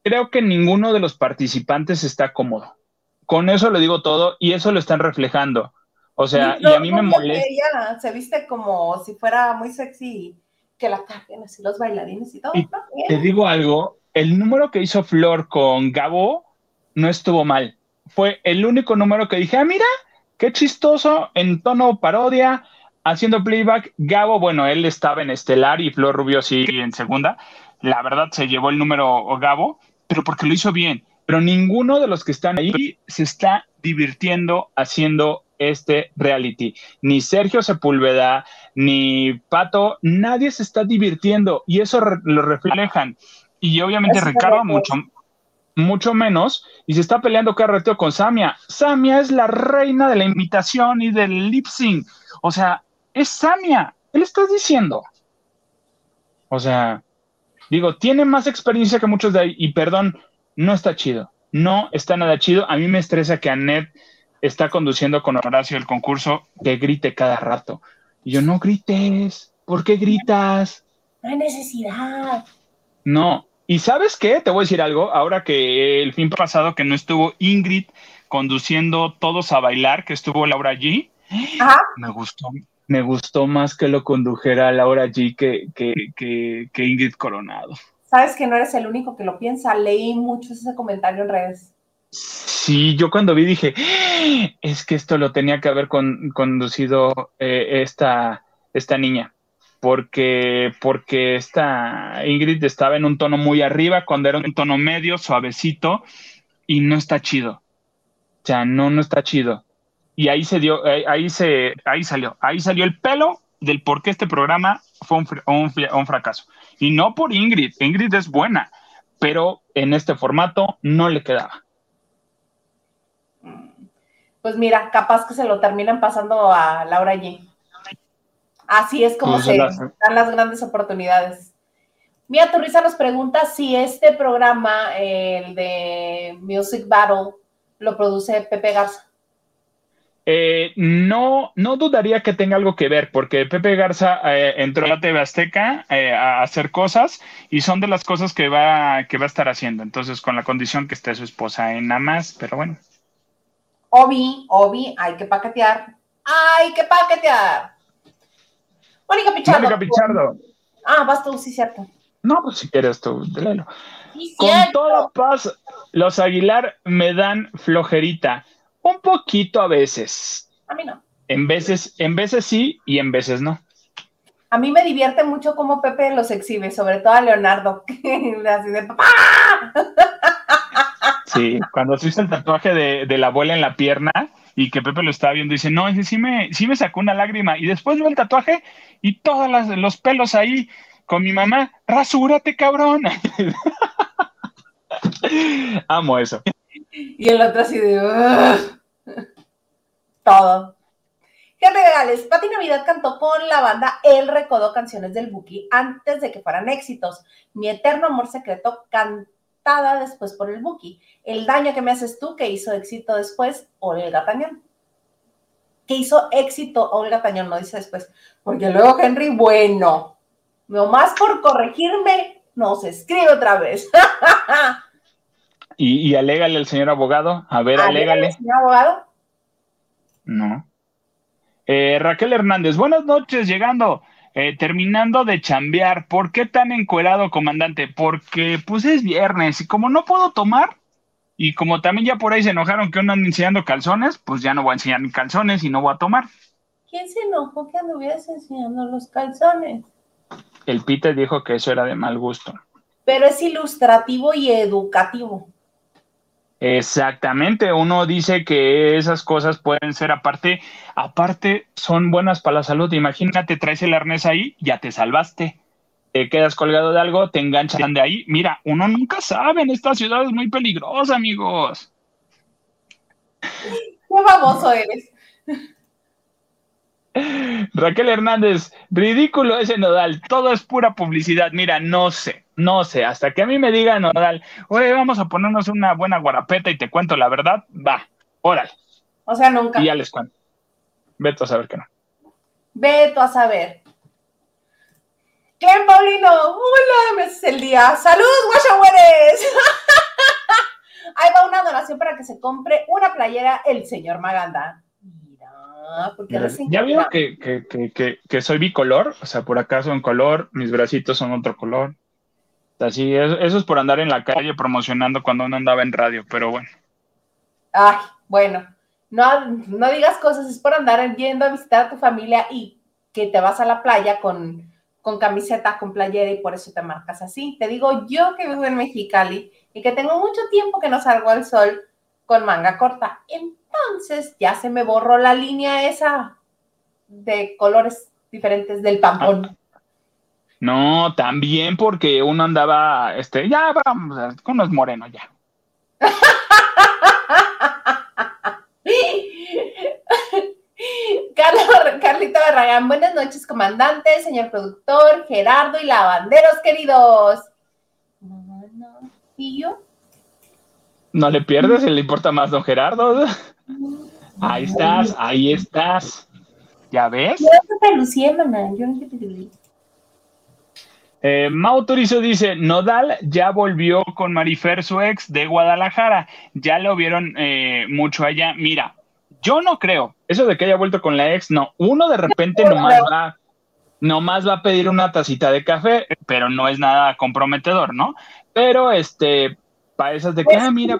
creo que ninguno de los participantes está cómodo. Con eso le digo todo y eso lo están reflejando. O sea, y a mí me No, molesta. Ella se viste como si fuera muy sexy, que la carguen así los bailarines y todo. Y. Te digo algo, el número que hizo Flor con Gabo no estuvo mal. Fue el único número que dije, ah, mira, qué chistoso, en tono parodia, haciendo playback. Gabo, bueno, él estaba en estelar y Flor Rubio sí en segunda. La verdad se llevó el número Gabo, pero porque lo hizo bien. Pero ninguno de los que están ahí se está divirtiendo haciendo este reality. Ni Sergio Sepúlveda, ni Pato, nadie se está divirtiendo y eso re- lo reflejan. Y obviamente Es Ricardo mucho, mucho menos, y se está peleando cada rato con Samia. Samia es la reina de la imitación y del lip sync. O sea, es Samia. ¿Qué le estás diciendo? O sea, digo, tiene más experiencia que muchos de ahí, y perdón, no está chido. No está nada chido. A mí me estresa que Annette está conduciendo con Horacio el concurso que grite cada rato. Y yo, no grites. ¿Por qué gritas? No hay necesidad. No. ¿Y sabes qué? Te voy a decir algo. Ahora que el fin pasado que no estuvo Ingrid conduciendo todos a bailar, que estuvo Laura G, Ajá. me gustó. Me gustó más que lo condujera Laura G que, que, que, que Ingrid Coronado. Sabes que no eres el único que lo piensa. Leí mucho ese comentario en redes. Sí, yo cuando vi dije, "Ah, es que esto lo tenía que haber con- conducido eh, esta, esta niña. porque, porque esta Ingrid estaba en un tono muy arriba cuando era un tono medio, suavecito, y no está chido. O sea, no, no está chido. Y ahí se dio, ahí, se, ahí salió, ahí salió el pelo del por qué este programa fue un, un fracaso. Y no por Ingrid, Ingrid es buena, pero en este formato no le quedaba. Pues mira, capaz que se lo terminan pasando a Laura G. Así es como pues se dan las grandes oportunidades. Mía Turriza nos pregunta si este programa, el de Music Battle, lo produce Pepe Garza. Eh, no, no dudaría que tenga algo que ver, porque Pepe Garza eh, entró a la TV Azteca eh, a hacer cosas y son de las cosas que va, que va a estar haciendo. Entonces, con la condición que esté su esposa en nada más, pero bueno. Obi, Obi, hay que paquetear. Hay que paquetear. Mónica Pichardo. Mónica Pichardo. Ah, vas tú, sí, cierto. No, pues si quieres tú, léelo. Con toda paz, los Aguilar me dan flojerita. Un poquito a veces. A mí no. En veces, en veces sí y en veces no. A mí me divierte mucho cómo Pepe los exhibe, sobre todo a Leonardo, así de papá. Sí, cuando se hizo el tatuaje de, la abuela en la pierna y que Pepe lo estaba viendo, dice, no, ese sí me, sí me sacó una lágrima. Y después veo el tatuaje y todos los pelos ahí con mi mamá, rasúrate, cabrón. Amo eso. Y el otro así de... Todo. ¿Qué regales? Pati Navidad cantó con la banda El Recodo canciones del Buki antes de que fueran éxitos. Mi eterno amor secreto después por el Buki. El daño que me haces tú que hizo éxito después Olga Tañón. Que hizo éxito Olga Tañón, no dice después. Porque luego Henry, bueno, más por corregirme, nos escribe otra vez. y, y alégale al señor abogado. A ver, alégale. señor abogado? No. Eh, Raquel Hernández, buenas noches, llegando, eh, terminando de chambear. ¿Por qué tan encuerado, comandante? Porque pues es viernes y como no puedo tomar, y como también ya por ahí se enojaron que uno anda enseñando calzones, pues ya no voy a enseñar ni calzones y no voy a tomar. ¿Quién se enojó que anduvieras enseñando los calzones? El Peter dijo que eso era de mal gusto. Pero es ilustrativo y educativo. Exactamente, uno dice que esas cosas pueden ser aparte, aparte son buenas para la salud. Imagínate, traes el arnés ahí, ya te salvaste. Te quedas colgado de algo, te enganchan de ahí. Mira, uno nunca sabe, en esta ciudad es muy peligrosa, amigos. Qué baboso eres. Raquel Hernández, ridículo ese nodal, todo es pura publicidad. Mira, no sé, no sé, hasta que a mí me diga nodal, oye, vamos a ponernos una buena guarapeta y te cuento la verdad, va, órale. O sea, nunca. Y ya les cuento. Veto a saber que no. Veto a saber. Clem Paulino, hola, me haces el día. ¡Salud, guachahueres! Ahí va una donación para que se compre una playera el señor Maganda. Ah, ya vieron que, soy bicolor, o sea, por acaso en color, mis bracitos son otro color. Así, eso, eso es por andar en la calle promocionando cuando uno andaba en radio, pero bueno. Ay, bueno, no, no digas cosas, es por andar yendo a visitar a tu familia y que te vas a la playa con, con camiseta, con playera y por eso te marcas así. Te digo yo que vivo en Mexicali y que tengo mucho tiempo que no salgo al sol con manga corta. Entonces ya se me borró la línea esa de colores diferentes del pampón. No, también porque uno andaba, este, ya vamos, uno es moreno ya. Carlos, Carlito Barragán, buenas noches, comandante, señor productor, Gerardo y lavanderos queridos. ¿Y yo? No le pierdes, le importa más don Gerardo. Ahí estás, ahí estás. ¿Ya ves? Yo eh, Mau Turizo dice, Nodal ya volvió con Marifer, su ex de Guadalajara. Ya lo vieron eh, mucho allá. Mira, yo no creo. Eso de que haya vuelto con la ex, no. Uno de repente nomás va, nomás va a pedir una tacita de café, pero no es nada comprometedor, ¿no? Pero este, para esas de que, pues, ah, mira.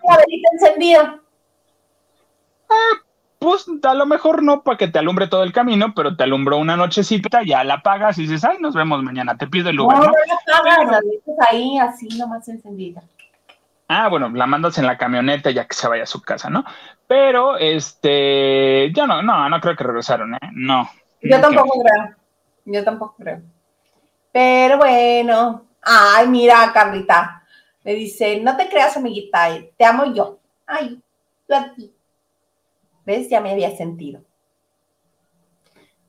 Ah, pues a lo mejor no para que te alumbre todo el camino, pero te alumbró una nochecita, ya la apagas y dices, ay, nos vemos mañana, te pido el Uber, No, ¿no? la la dejas ahí así nomás encendida. Ah, bueno, la mandas en la camioneta ya que se vaya a su casa, ¿no? Pero, este, yo no, no, no creo que regresaron, ¿eh? No. Yo No tampoco creo. Yo tampoco creo. Pero bueno. Ay, mira, Carlita. Le dice, no te creas, amiguita, te amo yo. Ay, ti. ¿Ves? Ya me había sentido.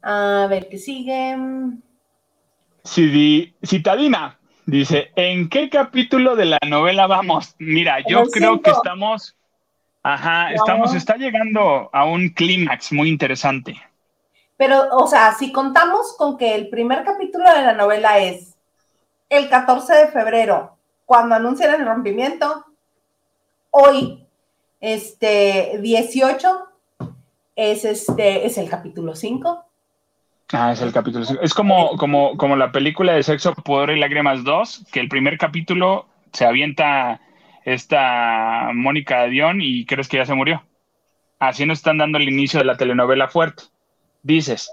A ver, ¿qué sigue? Citadina dice, ¿en qué capítulo de la novela vamos? Mira, yo creo que estamos, ajá, No. estamos, está llegando a un clímax muy interesante. Pero, o sea, si contamos con que el primer capítulo de la novela es el 14 de febrero, cuando anuncian el rompimiento, hoy, este, 18, es este, es el capítulo 5. Ah, es el capítulo. cinco. Es como, como, como la película de Sexo, Poder y Lágrimas 2, que el primer capítulo se avienta esta Mónica Dion y crees que ya se murió. Así nos están dando el inicio de la telenovela fuerte. Dices,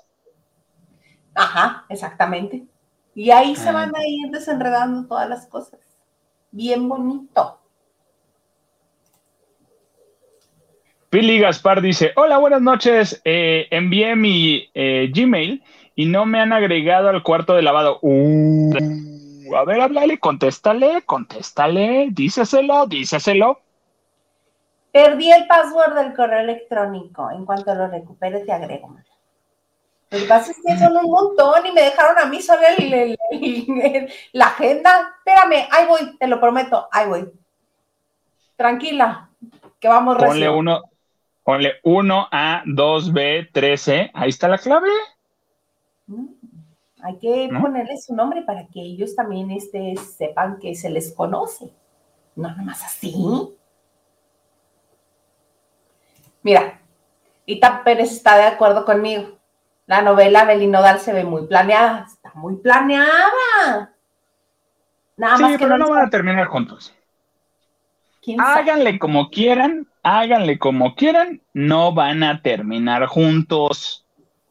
Ajá, exactamente. Y ahí se Ah. van a ir desenredando todas las cosas. Bien bonito. Pili Gaspar dice, hola, buenas noches, eh, envié mi eh, Gmail y no me han agregado al cuarto de lavado. Uh, a ver, háblale, contéstale, contéstale, díceselo, díceselo. Perdí el password del correo electrónico. En cuanto lo recupere, te agrego. Lo que pasa es que son un montón y me dejaron a mí solo el- el- el- la agenda. Espérame, ahí voy, te lo prometo, ahí voy. Tranquila, que vamos Ponle uno, ponle 1A, 2B, 13, ahí está la clave. Mm, Hay que ¿No? ponerle su nombre para que ellos también este, sepan que se les conoce. No nada más así. Mira, Ita Pérez está de acuerdo conmigo. La novela Belinodal se ve muy planeada. Está muy planeada. Nada Sí, más que pero no no van a terminar juntos. Háganle como quieran, háganle como quieran, no van a terminar juntos.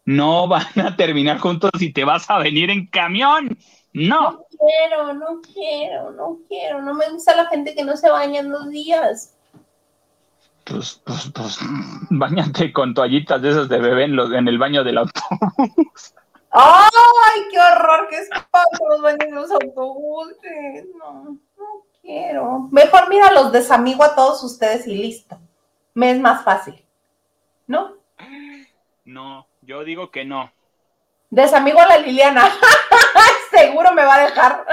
No van a terminar juntos y te vas a venir en camión. No. No quiero, no quiero, no quiero. No me gusta la gente que no se baña en dos días. Pues, pues, pues, bañate con toallitas de esas de bebé en, los- en el baño del autobús. ¡Ay, qué horror! ¡Qué espanto los baños de los autobuses! No quiero. Mejor mira, los desamigo a todos ustedes y listo. Me es más fácil. ¿No? No, yo digo que no. Desamigo a la Liliana. Seguro me va a dejar.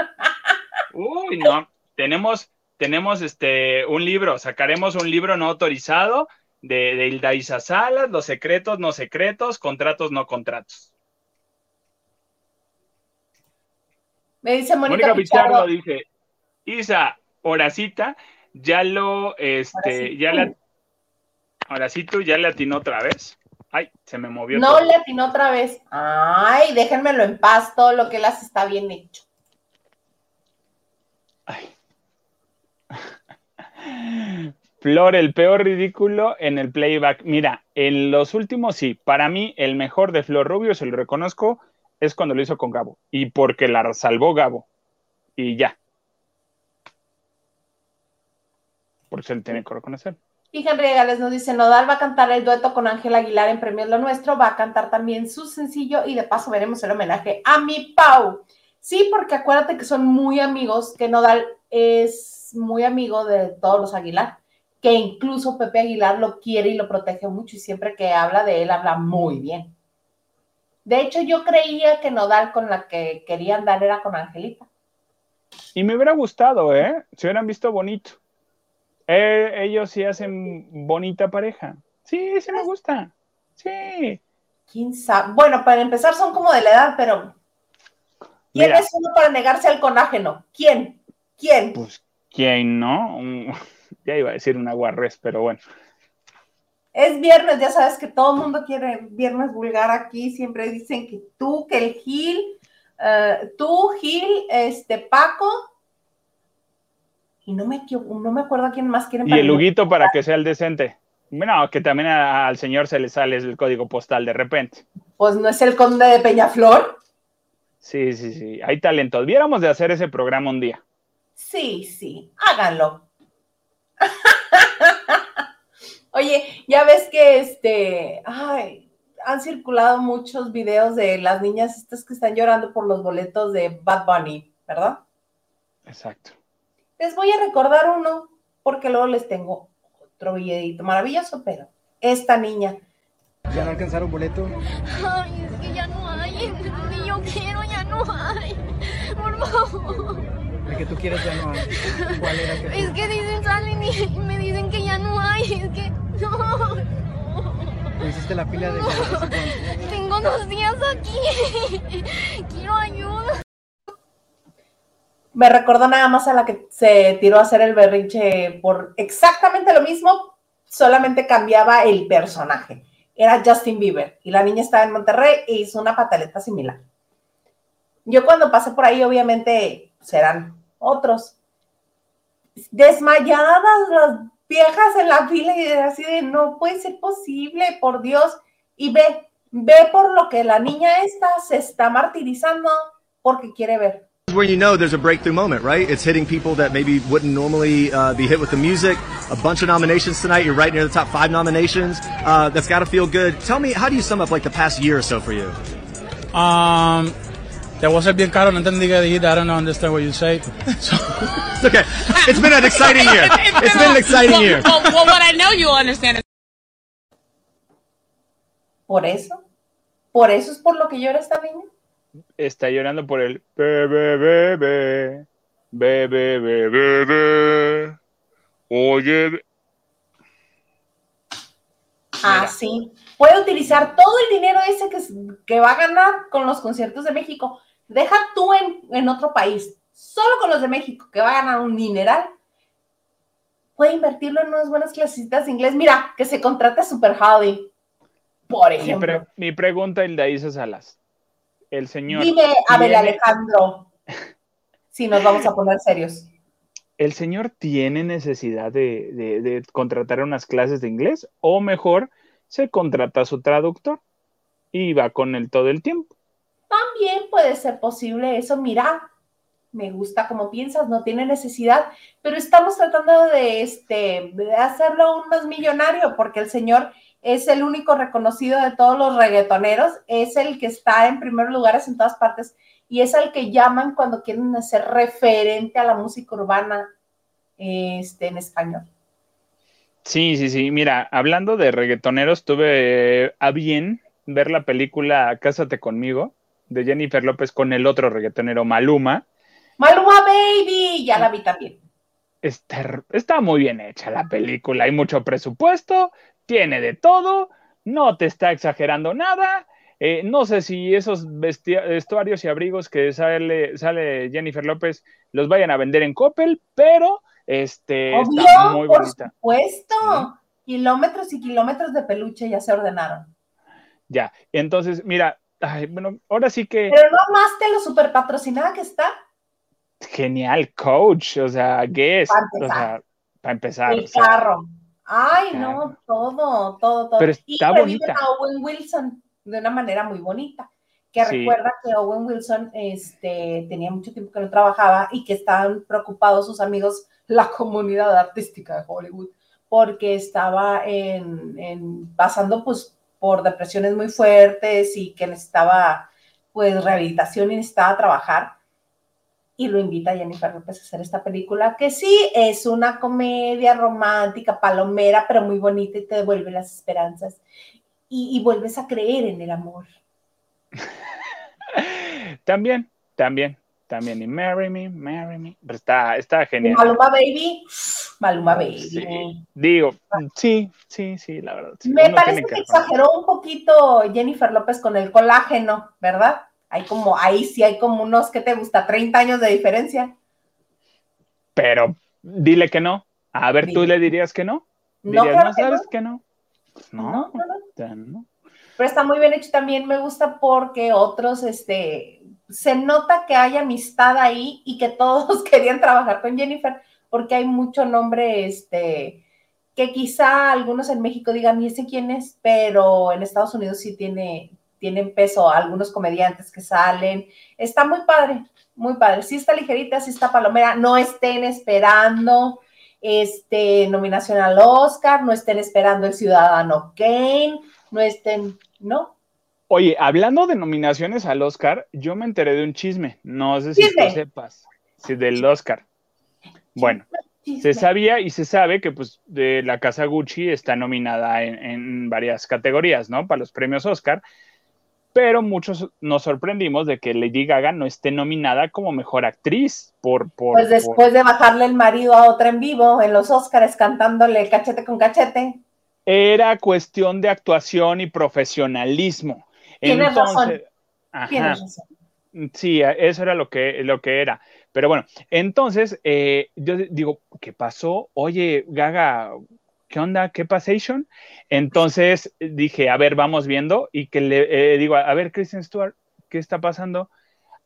Uy, no. Tenemos, tenemos este un libro, sacaremos un libro no autorizado de, de Hilda Isa Salas, los secretos no secretos, contratos no contratos. Me dice Mónica, Mónica Pichardo. Pichardo dice, Isa, Horacita, ya lo, este, ya la, Horacito ya le atinó otra vez. Ay, se me movió. No todo. le atinó otra vez. Ay, déjenmelo en paz. Todo lo que él hace está bien hecho. Ay. Flor, el peor ridículo en el playback. Mira, en los últimos sí, para mí el mejor de Flor Rubio, se lo reconozco, es cuando lo hizo con Gabo. Y porque la salvó Gabo. Y ya. Por eso él tiene que reconocer. Y Henry Gales nos dice, Nodal va a cantar el dueto con Ángel Aguilar en Premios Lo Nuestro, va a cantar también su sencillo y de paso veremos el homenaje a mi Pau. Sí, porque acuérdate que son muy amigos, que Nodal es muy amigo de todos los Aguilar, que incluso Pepe Aguilar lo quiere y lo protege mucho y siempre que habla de él habla muy bien. De hecho, yo creía que Nodal con la que quería andar era con Angelita. Y me hubiera gustado, ¿eh? Se hubieran visto bonito. Eh, ellos sí hacen bonita pareja. Sí, sí me gusta. Sí. ¿Quién sabe? Bueno, para empezar son como de la edad, pero ¿quién Mira. es uno para negarse al conágeno? ¿Quién? ¿Quién? Pues, ¿quién no? Ya iba a decir una guarres, pero bueno. Es viernes, ya sabes que todo el mundo quiere viernes vulgar aquí, siempre dicen que tú, que el Gil, eh, tú, Gil, este, Paco, y no me, no me acuerdo a quién más quieren Y el Huguito para que sea el decente. Bueno, que también a- al señor se le sale el código postal de repente. Pues no es el conde de Peñaflor. Sí, sí, sí. Hay talento. Viéramos de hacer ese programa un día. Sí, sí, háganlo. Oye, ya ves que este, ay, han circulado muchos videos de las niñas estas que están llorando por los boletos de Bad Bunny, ¿verdad? Exacto. Les voy a recordar uno, porque luego les tengo otro videito maravilloso, pero esta niña, ¿Ya no alcanzaron boleto? Ay, es que ya no hay. Ni yo quiero, ya no hay. Por favor. El que tú quieres ya no hay. ¿Cuál era que Es que dicen, salen y me dicen que ya no hay. Es que no. tú hiciste la fila de cuánto? Tengo dos días aquí. Quiero ayuda. Me recordó nada más a la que se tiró a hacer el berrinche por exactamente lo mismo, solamente cambiaba el personaje. Era Justin Bieber y la niña estaba en Monterrey e hizo una pataleta similar. Yo cuando pasé por ahí, obviamente, serán otros. Desmayadas las viejas en la fila y así de, no puede ser posible, por Dios. Y ve, ve por lo que la niña esta se está martirizando porque quiere ver. Where you know there's a breakthrough moment, right? It's hitting people that maybe wouldn't normally uh, be hit with the music. A bunch of nominations tonight. You're right near the top five nominations. Uh, that's got to feel good. Tell me, how do you sum up like the past year or so for you? Um, te voy a ser bien caro, no entendí qué dijiste, I don't understand what you say. So, It's okay. It's been an exciting year. It's been an exciting well, year. Well, well, what I know you'll understand is Por eso, por eso es por lo que llora esta niña. Está llorando por el bebé, bebé, bebé, bebé, bebé. Oye, be- Ah, sí. Puede utilizar todo el dinero ese que, que va a ganar con los conciertos de México. Deja tú en, en otro país, solo con los de México, que va a ganar un mineral. Puede invertirlo en unas buenas clasecitas de inglés. Mira, que se contrate a Super Holly, por mi, ejemplo. pre- mi pregunta, Hilda Isa Salas. El señor, Dime, Abel tiene- Alejandro, si nos vamos a poner serios. ¿el señor tiene necesidad de, de- de contratar unas clases de inglés? O mejor, se contrata a su traductor y va con él todo el tiempo. También puede ser posible eso. Mira, me gusta como piensas, no tiene necesidad, pero estamos tratando de, este, de hacerlo aún más millonario, porque el señor es el único reconocido de todos los reggaetoneros, es el que está en primeros lugares en todas partes y es al que llaman cuando quieren hacer referente a la música urbana este, en español. Sí, sí, sí. Mira, hablando de reggaetoneros, tuve eh, a bien ver la película Cásate conmigo de Jennifer López con el otro reggaetonero Maluma. Maluma Baby, ya la vi también. Está, está muy bien hecha la película, hay mucho presupuesto, tiene de todo, no te está exagerando nada. eh, no sé si esos vestuarios y abrigos que sale, sale Jennifer López los vayan a vender en Coppel, pero este, Obvio, está muy por bonita. supuesto. Sí. Kilómetros y kilómetros de peluche ya se ordenaron. Ya, entonces, mira, ay, bueno, ahora sí que Pero no más de lo super patrocinada que está. genial coach, o sea, ¿qué es? Para O empezar. sea, para empezar. el o sea, carro. Ay, Claro. no, todo, todo, todo. Pero y está reviven bonita. a Owen Wilson de una manera muy bonita. Que Sí. recuerda que Owen Wilson este, tenía mucho tiempo que no trabajaba y que estaban preocupados sus amigos, la comunidad artística de Hollywood, porque estaba en, en- pasando pues por depresiones muy fuertes y que necesitaba pues rehabilitación y necesitaba trabajar y lo invita a Jennifer López a hacer esta película, que sí es una comedia romántica, palomera, pero muy bonita y te devuelve las esperanzas y, y vuelves a creer en el amor. También, también, también. Y Marry Me, Marry Me. Pero Está, está genial. Maluma Baby, Maluma Baby. Sí. Digo, sí, sí, sí, la verdad. sí. Me Uno parece que que- exageró un poquito Jennifer López con el colágeno, ¿verdad? Hay como, ahí sí hay como unos, ¿qué te gusta? 30 años de diferencia. Pero dile que no. A ver, tú le dirías que no. No, claro ¿no sabes que no? No, no. no. pero está muy bien hecho también. Me gusta porque otros, este, se nota que hay amistad ahí y que todos querían trabajar con Jennifer, porque hay mucho nombre, este, que quizá algunos en México digan, ¿y ese quién es? Pero en Estados Unidos sí tiene, tienen peso algunos comediantes que salen. Está muy padre, muy padre. Sí está ligerita, sí está palomera. No estén esperando este, nominación al Oscar, no estén esperando el Ciudadano Kane, no estén, ¿no? Oye, hablando de nominaciones al Oscar, yo me enteré de un chisme. No sé si tú sepas. Sí, del Oscar. Bueno, se sabía y se sabe que pues de la casa Gucci está nominada en, en varias categorías, ¿no? Para los premios Oscar. Pero muchos nos sorprendimos de que Lady Gaga no esté nominada como mejor actriz por... por Pues por- después de bajarle el marido a otra en vivo en los Oscars cantándole cachete con cachete. Era cuestión de actuación y profesionalismo. Tienes razón. Ajá. Tienes razón. Sí, eso era lo que, lo que era. Pero bueno, entonces eh, yo digo, ¿qué pasó? Oye, Gaga, ¿qué onda? ¿Qué pasation? Entonces dije, a ver, vamos viendo y que le eh, digo, a ver, Christian Stewart, ¿qué está pasando?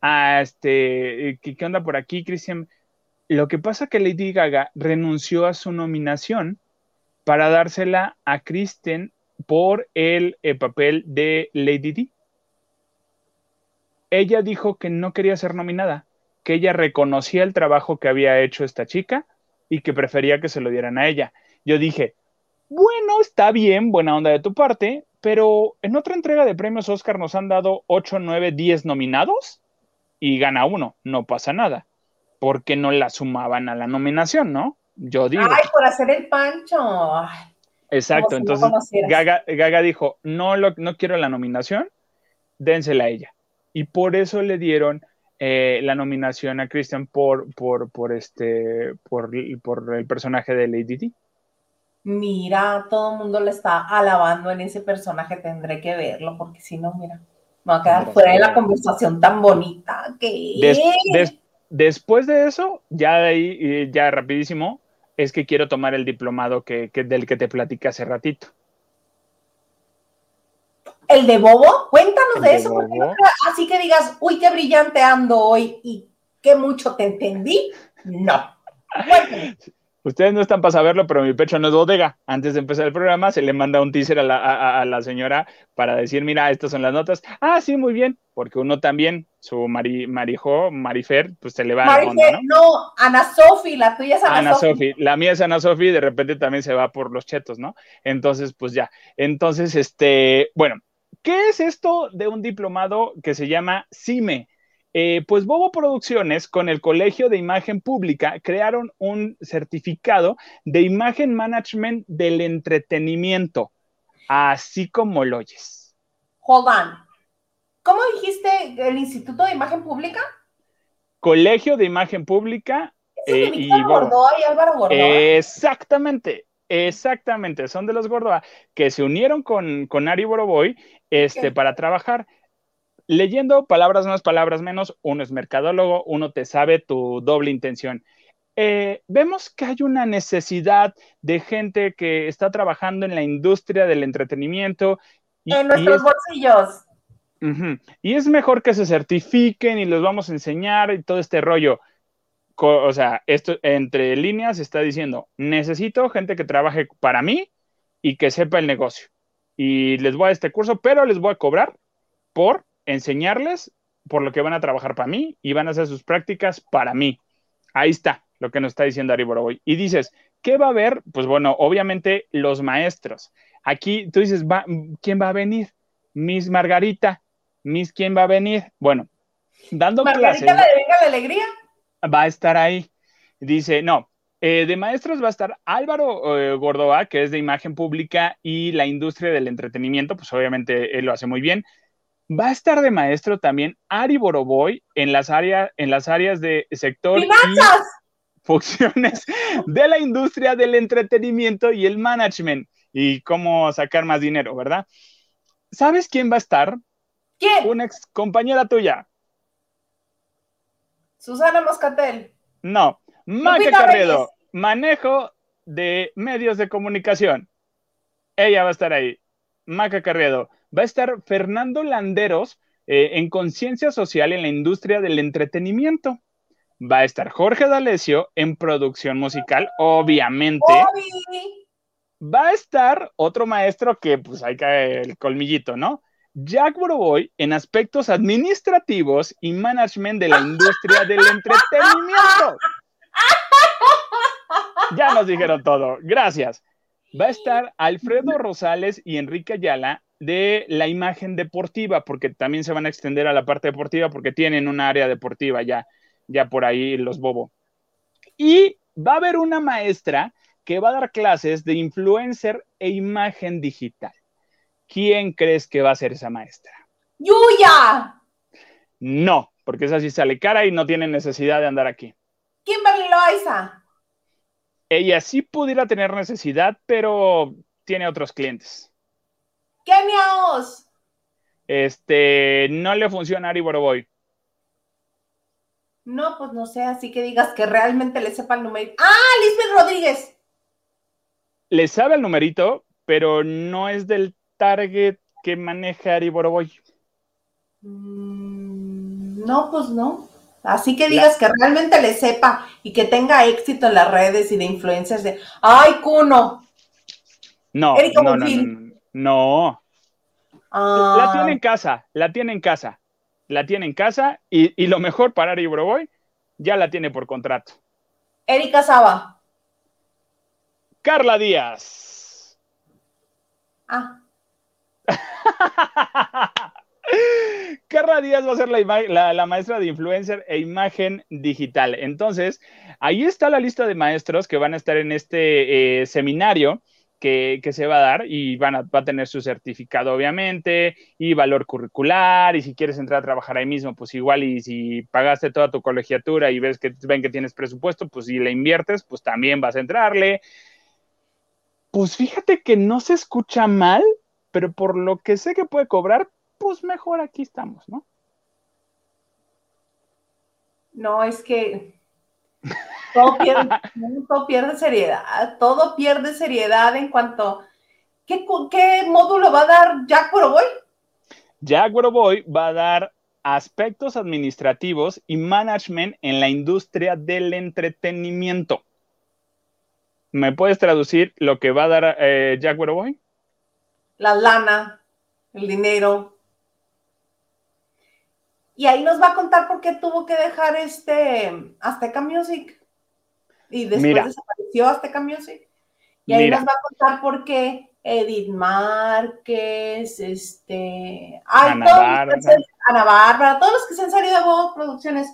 Ah, este, ¿qué, onda por aquí, Christian? Lo que pasa que Lady Gaga renunció a su nominación para dársela a Kristen por el eh, papel de Lady Di ella dijo que no quería ser nominada, que ella reconocía el trabajo que había hecho esta chica y que prefería que se lo dieran a ella. Yo dije, bueno, está bien, buena onda de tu parte, pero en otra entrega de premios Oscar nos han dado 8, 9, 10 nominados y gana uno, no pasa nada. ¿Por qué no la sumaban a la nominación, no? Yo digo. Ay, por hacer el pancho. Exacto, si entonces. Gaga, Gaga dijo, no, lo, no quiero la nominación, dénsela a ella. Y por eso le dieron eh, la nominación a Christian por, por, por, este, por, por el personaje de Lady Di. Mira, todo el mundo le está alabando en ese personaje, tendré que verlo, porque si no, mira, me va a quedar fuera de la conversación tan bonita que Des- des- después de eso, ya de ahí, ya rapidísimo, es que quiero tomar el diplomado que, que- del que te platicé hace ratito. El de Bobo, cuéntanos de de eso, porque Bobo. así que digas, uy, qué brillante ando hoy y qué mucho te entendí. No. Cuéntame. Ustedes no están para saberlo, pero mi pecho no es bodega. Antes de empezar el programa, se le manda un teaser a la, a- a- a la señora para decir, mira, estas son las notas. Ah, sí, muy bien, porque uno también, su Mari, Marijo, Marifer, pues se le va la Marife, onda, ¿no? no, Ana Sofi, la tuya es Ana, Ana Sofi. Sofi, la mía es Ana Sofi, de repente también se va por los chetos, ¿no? Entonces, pues ya. Entonces, este, bueno, ¿qué es esto de un diplomado que se llama CIME? Eh, pues Bobo Producciones con el Colegio de Imagen Pública crearon un certificado de imagen management del entretenimiento, así como lo oyes. Hold on. ¿Cómo dijiste el Instituto de Imagen Pública? Colegio de Imagen Pública ¿Es el eh, y. Gordoa y Álvaro Gordoa? Exactamente, exactamente. Son de los Gordoa que se unieron con, con Ari Boroboy este, para trabajar. Leyendo palabras más, palabras menos, uno es mercadólogo, uno te sabe tu doble intención. Eh, vemos que hay una necesidad de gente que está trabajando en la industria del entretenimiento. y- en y nuestros es- bolsillos. Ujú. Y es mejor que se certifiquen y los vamos a enseñar y todo este rollo. Co- O sea, esto entre líneas está diciendo, necesito gente que trabaje para mí y que sepa el negocio. Y les voy a este curso, pero les voy a cobrar por enseñarles por lo que van a trabajar para mí y van a hacer sus prácticas para mí. Ahí está lo que nos está diciendo Ari Boroboy. Y dices, ¿qué va a haber? Pues bueno, obviamente los maestros. Aquí tú dices, va, ¿quién va a venir? Miss Margarita. Miss, ¿quién va a venir? Bueno, dando Margarita, clases, la de Venga la Alegría. va a estar ahí. Dice, no, eh, de maestros va a estar Álvaro eh, Gordoa, que es de imagen pública y la industria del entretenimiento, pues obviamente él lo hace muy bien. Va a estar de maestro también Ari Boroboy en las, áreas en las áreas de sector y funciones de la industria del entretenimiento y el management y cómo sacar más dinero, ¿verdad? ¿Sabes quién va a estar? ¿Quién? Una ex compañera tuya. Susana Moscatel. No, Maca Carredo, manejo de medios de comunicación. Ella va a estar ahí. Maca Carredo. Va a estar Fernando Landeros eh, en conciencia social en la industria del entretenimiento. Va a estar Jorge D'Alessio en producción musical, obviamente. Obi. va a estar otro maestro que pues hay que el colmillito, ¿no? Jack Boroboy en aspectos administrativos y management de la industria del entretenimiento. Ya nos dijeron todo. Gracias. Va a estar Alfredo Rosales y Enrique Ayala de la imagen deportiva, porque también se van a extender a la parte deportiva, porque tienen un área deportiva ya, ya por ahí los bobo. Y va a haber una maestra que va a dar clases de influencer e imagen digital. ¿Quién crees que va a ser esa maestra? ¡Yuya! No, porque esa sí sale cara y no tiene necesidad de andar aquí. Kimberly Loaiza. Ella sí pudiera tener necesidad, pero tiene otros clientes. Kenia Oz. Este, no le funciona a Ari Boroboy. No, pues no sé, así que digas que realmente le sepa el número. ¡Ah, Lisbeth Rodríguez! Le sabe el numerito, pero no es del target que maneja Ari Boroboy. Mm, no, pues no. Así que digas que realmente le sepa y que tenga éxito en las redes y de influencers de ¡Ay, Cuno! No, Erika no, no, no. No. Ah, La tiene en casa, la tiene en casa, la tiene en casa y, y lo mejor para Ari Boroboy, ya la tiene por contrato. Erika Saba. Carla Díaz. Ah, Carla Díaz va a ser la, ima- la- la maestra de influencer e imagen digital. Entonces, ahí está la lista de maestros que van a estar en este eh, seminario que, se va a dar y van a, va a tener su certificado, obviamente, y valor curricular. Y si quieres entrar a trabajar ahí mismo, pues igual, y si pagaste toda tu colegiatura y ves que ven que tienes presupuesto, pues si le inviertes, pues también vas a entrarle. Pues fíjate que no se escucha mal, pero por lo que sé que puede cobrar, pues mejor aquí estamos, ¿no? no, es que todo pierde, todo pierde seriedad, todo pierde seriedad en cuanto. ¿Qué, qué módulo va a dar Jack Boroboy? Jack Boy va a dar aspectos administrativos y management en la industria del entretenimiento. ¿Me puedes traducir lo que va a dar eh, Jack Boy? La lana, el dinero. Y ahí nos va a contar por qué tuvo que dejar este Azteca Music. Y después Mira. desapareció Azteca Music. Y ahí Mira. nos va a contar por qué Edith Márquez, este. Ay, Ana todos los Bárbara. que se- Ana Bárbara, todos los que se han salido de Bobo Producciones.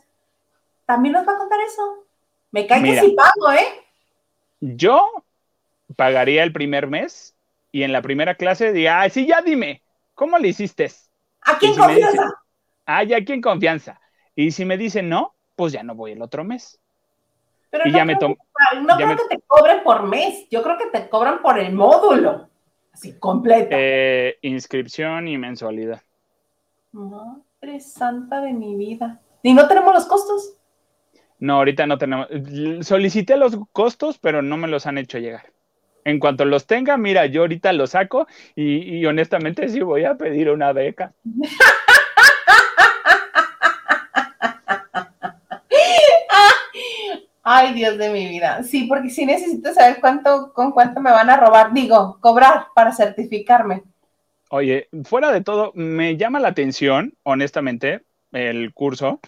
También nos va a contar eso. Me cae Mira. que sí pago, ¿eh? Yo pagaría el primer mes y en la primera clase diría, ay, sí, ya dime, ¿cómo le hiciste? ¿A quién si confianza? Ah, ya aquí en confianza. Y si me dicen no, pues ya no voy el otro mes. Pero Y no ya me creo tomo. que- No ya creo me- que te cobren por mes. Yo creo que te cobran por el módulo. Así, completo. Eh, inscripción y mensualidad. Madre santa de mi vida. ¿Y no tenemos los costos? No, ahorita no tenemos. Solicité los costos, pero no me los han hecho llegar. En cuanto los tenga, mira, yo ahorita los saco y, y honestamente sí voy a pedir una beca. Ay, Dios de mi vida. Sí, porque sí necesito saber cuánto, con cuánto me van a robar, digo, cobrar para certificarme. Oye, fuera de todo, me llama la atención, honestamente, el curso,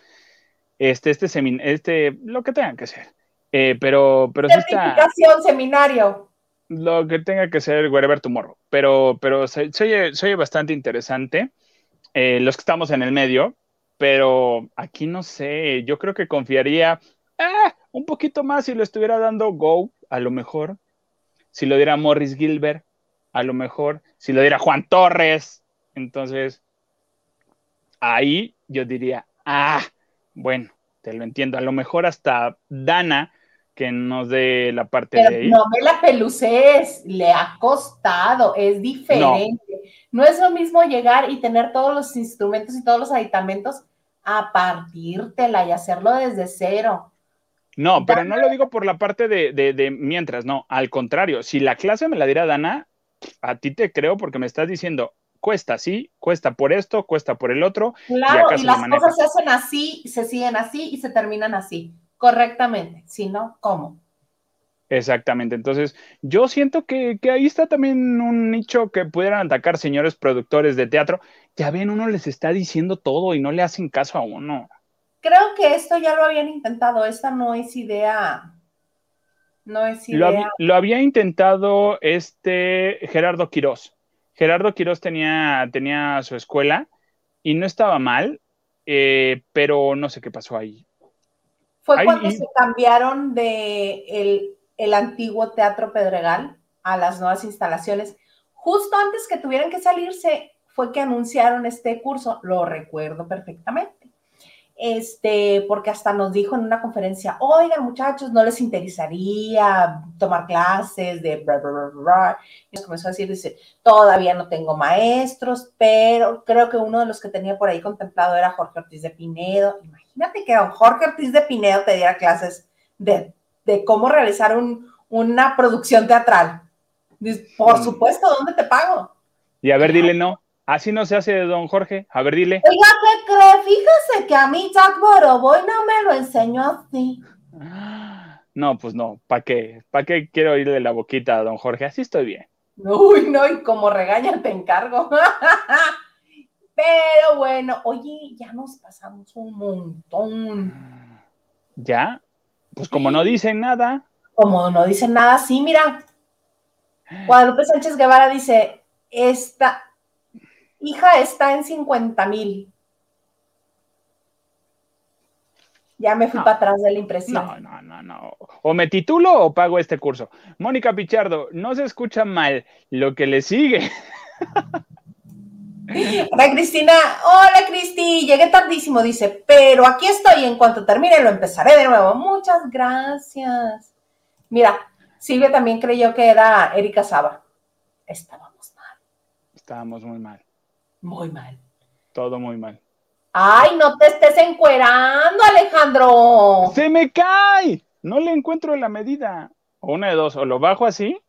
este, este semin, este, lo que tenga que ser. Eh, pero, pero sí está Certificación, seminario. lo que tenga que ser wherever tomorrow. Pero, pero se, se oye, se oye bastante interesante. eh, los que estamos en el medio, pero aquí no sé, yo creo que confiaría ah, un poquito más si lo estuviera dando Go, a lo mejor. Si lo diera Morris Gilbert, a lo mejor. Si lo diera Juan Torres, entonces ahí yo diría, ah, bueno, te lo entiendo. A lo mejor hasta Dana, que nos dé la parte de Pero ahí. no me la peluces, le ha costado, es diferente. No. es lo mismo llegar y tener todos los instrumentos y todos los aditamentos a partírtela y hacerlo desde cero. No, pero Dana- no lo digo por la parte de, de- de mientras, no, al contrario, si la clase me la diera Dana, a ti te creo porque me estás diciendo, cuesta sí, cuesta por esto, cuesta por el otro, Claro, y las cosas se hacen así, se siguen así y se terminan así, correctamente. Si no, ¿cómo? Exactamente. Entonces, yo siento que, que ahí está también un nicho que pudieran atacar señores productores de teatro. Ya ven, uno les está diciendo todo y no le hacen caso a uno. Creo que esto ya lo habían intentado. Esta no es idea. No es Lo, idea. lo había intentado este Gerardo Quirós. Gerardo Quirós tenía, tenía su escuela y no estaba mal, eh, pero no sé qué pasó ahí. Fue cuando y- se cambiaron de el, el antiguo Teatro Pedregal a las nuevas instalaciones. Justo antes que tuvieran que salirse, fue que anunciaron este curso. Lo recuerdo perfectamente. Este, porque hasta nos dijo en una conferencia, oigan muchachos, ¿no les interesaría tomar clases de bla, bla, bla, bla, bla?" Y nos comenzó a decir, dice, todavía no tengo maestros, pero creo que uno de los que tenía por ahí contemplado era Jorge Ortiz de Pinedo. Imagínate que don Jorge Ortiz de Pinedo te diera clases de, de cómo realizar un- una producción teatral. Por Mm. supuesto, ¿dónde te pago? Y a ver, dile no. Así no se hace, don Jorge. A ver, dile. Oiga, ¿qué cree? Fíjese que a mí Jack Boroboy no me lo enseñó así. No, pues no. ¿Para qué? ¿Para qué quiero oírle la boquita a don Jorge? Así estoy bien. Uy, no, y como regañan te encargo. Pero bueno, oye, ya nos pasamos un montón. ¿Ya? Pues como no dicen nada. Como no dicen nada, sí, mira. Guadalupe Sánchez Guevara dice, esta hija está en 50 mil. Ya me fui No. para atrás de la impresión. No, no, no, no. O me titulo o pago este curso. Mónica Pichardo, no se escucha mal lo que le sigue. Hola Cristina, hola Cristi, llegué tardísimo, dice, pero aquí estoy, en cuanto termine lo empezaré de nuevo. Muchas gracias. Mira, Silvia también creyó que era Erika Saba. Estábamos mal, Estábamos muy mal. Muy mal. Todo muy mal. Ay, no te estés encuerando, Alejandro. ¡Se me cae! No le encuentro la medida. O una de dos, o lo bajo así,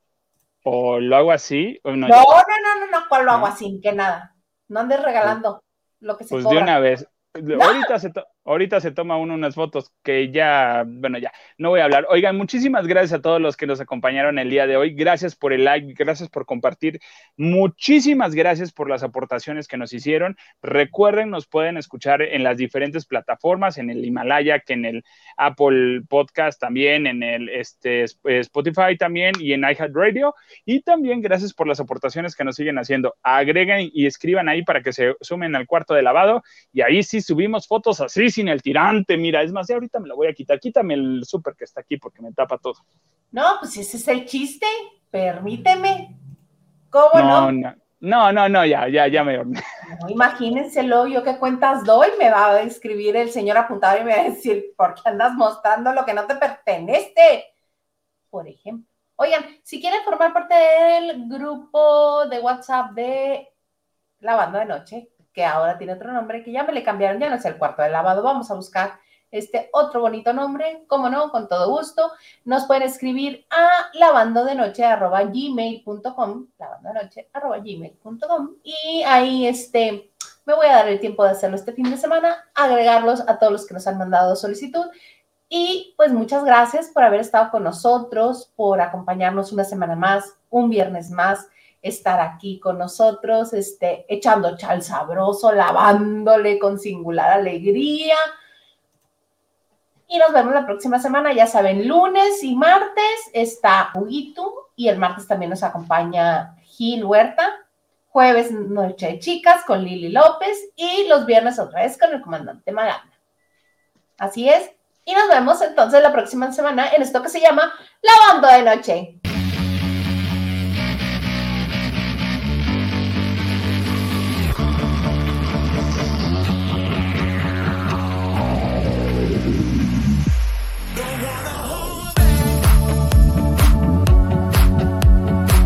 o lo hago así, o no. No, no, no, no, no, ¿cuál lo hago No. así? Que nada. No andes regalando lo que se Pues de una vez. Ahorita, se to- ahorita se toma uno unas fotos que ya, bueno, ya, no voy a hablar. Oigan, muchísimas gracias a todos los que nos acompañaron el día de hoy. Gracias por el like, gracias por compartir. Muchísimas gracias por las aportaciones que nos hicieron. Recuerden, nos pueden escuchar en las diferentes plataformas, en el Himalaya, que en el Apple Podcast también, en el este, Spotify también y en iHeartRadio. Y también gracias por las aportaciones que nos siguen haciendo. Agreguen y escriban ahí para que se sumen al cuarto de lavado y ahí sí subimos fotos así sin el tirante. Mira, es más, ya ahorita me lo voy a quitar. Quítame el súper que está aquí porque me tapa todo. No, pues ese es el chiste. Permíteme. ¿Cómo no? No, no, no, ya, ya, ya me dormí. No, imagínenselo, yo qué cuentas doy, me va a escribir el señor apuntado y me va a decir, ¿por qué andas mostrando lo que no te pertenece? Por ejemplo. Oigan, si quieren formar parte del grupo de WhatsApp de Lavando de Noche, que ahora tiene otro nombre, que ya me le cambiaron, ya no es el cuarto de lavado, vamos a buscar este otro bonito nombre, como no, con todo gusto. Nos pueden escribir a lavandodenoche.gmail.com, lavandodenoche.gmail.com y ahí este, me voy a dar el tiempo de hacerlo este fin de semana, agregarlos a todos los que nos han mandado solicitud. Y pues muchas gracias por haber estado con nosotros, por acompañarnos una semana más, un viernes más, estar aquí con nosotros, este, echando chal sabroso, lavándole con singular alegría. Y nos vemos la próxima semana, ya saben, lunes y martes está Huguito y el martes también nos acompaña Gil Huerta. Jueves Noche de Chicas con Lili López y los viernes otra vez con el comandante Magana. Así es. Y nos vemos entonces la próxima semana en esto que se llama Lavando de Noche.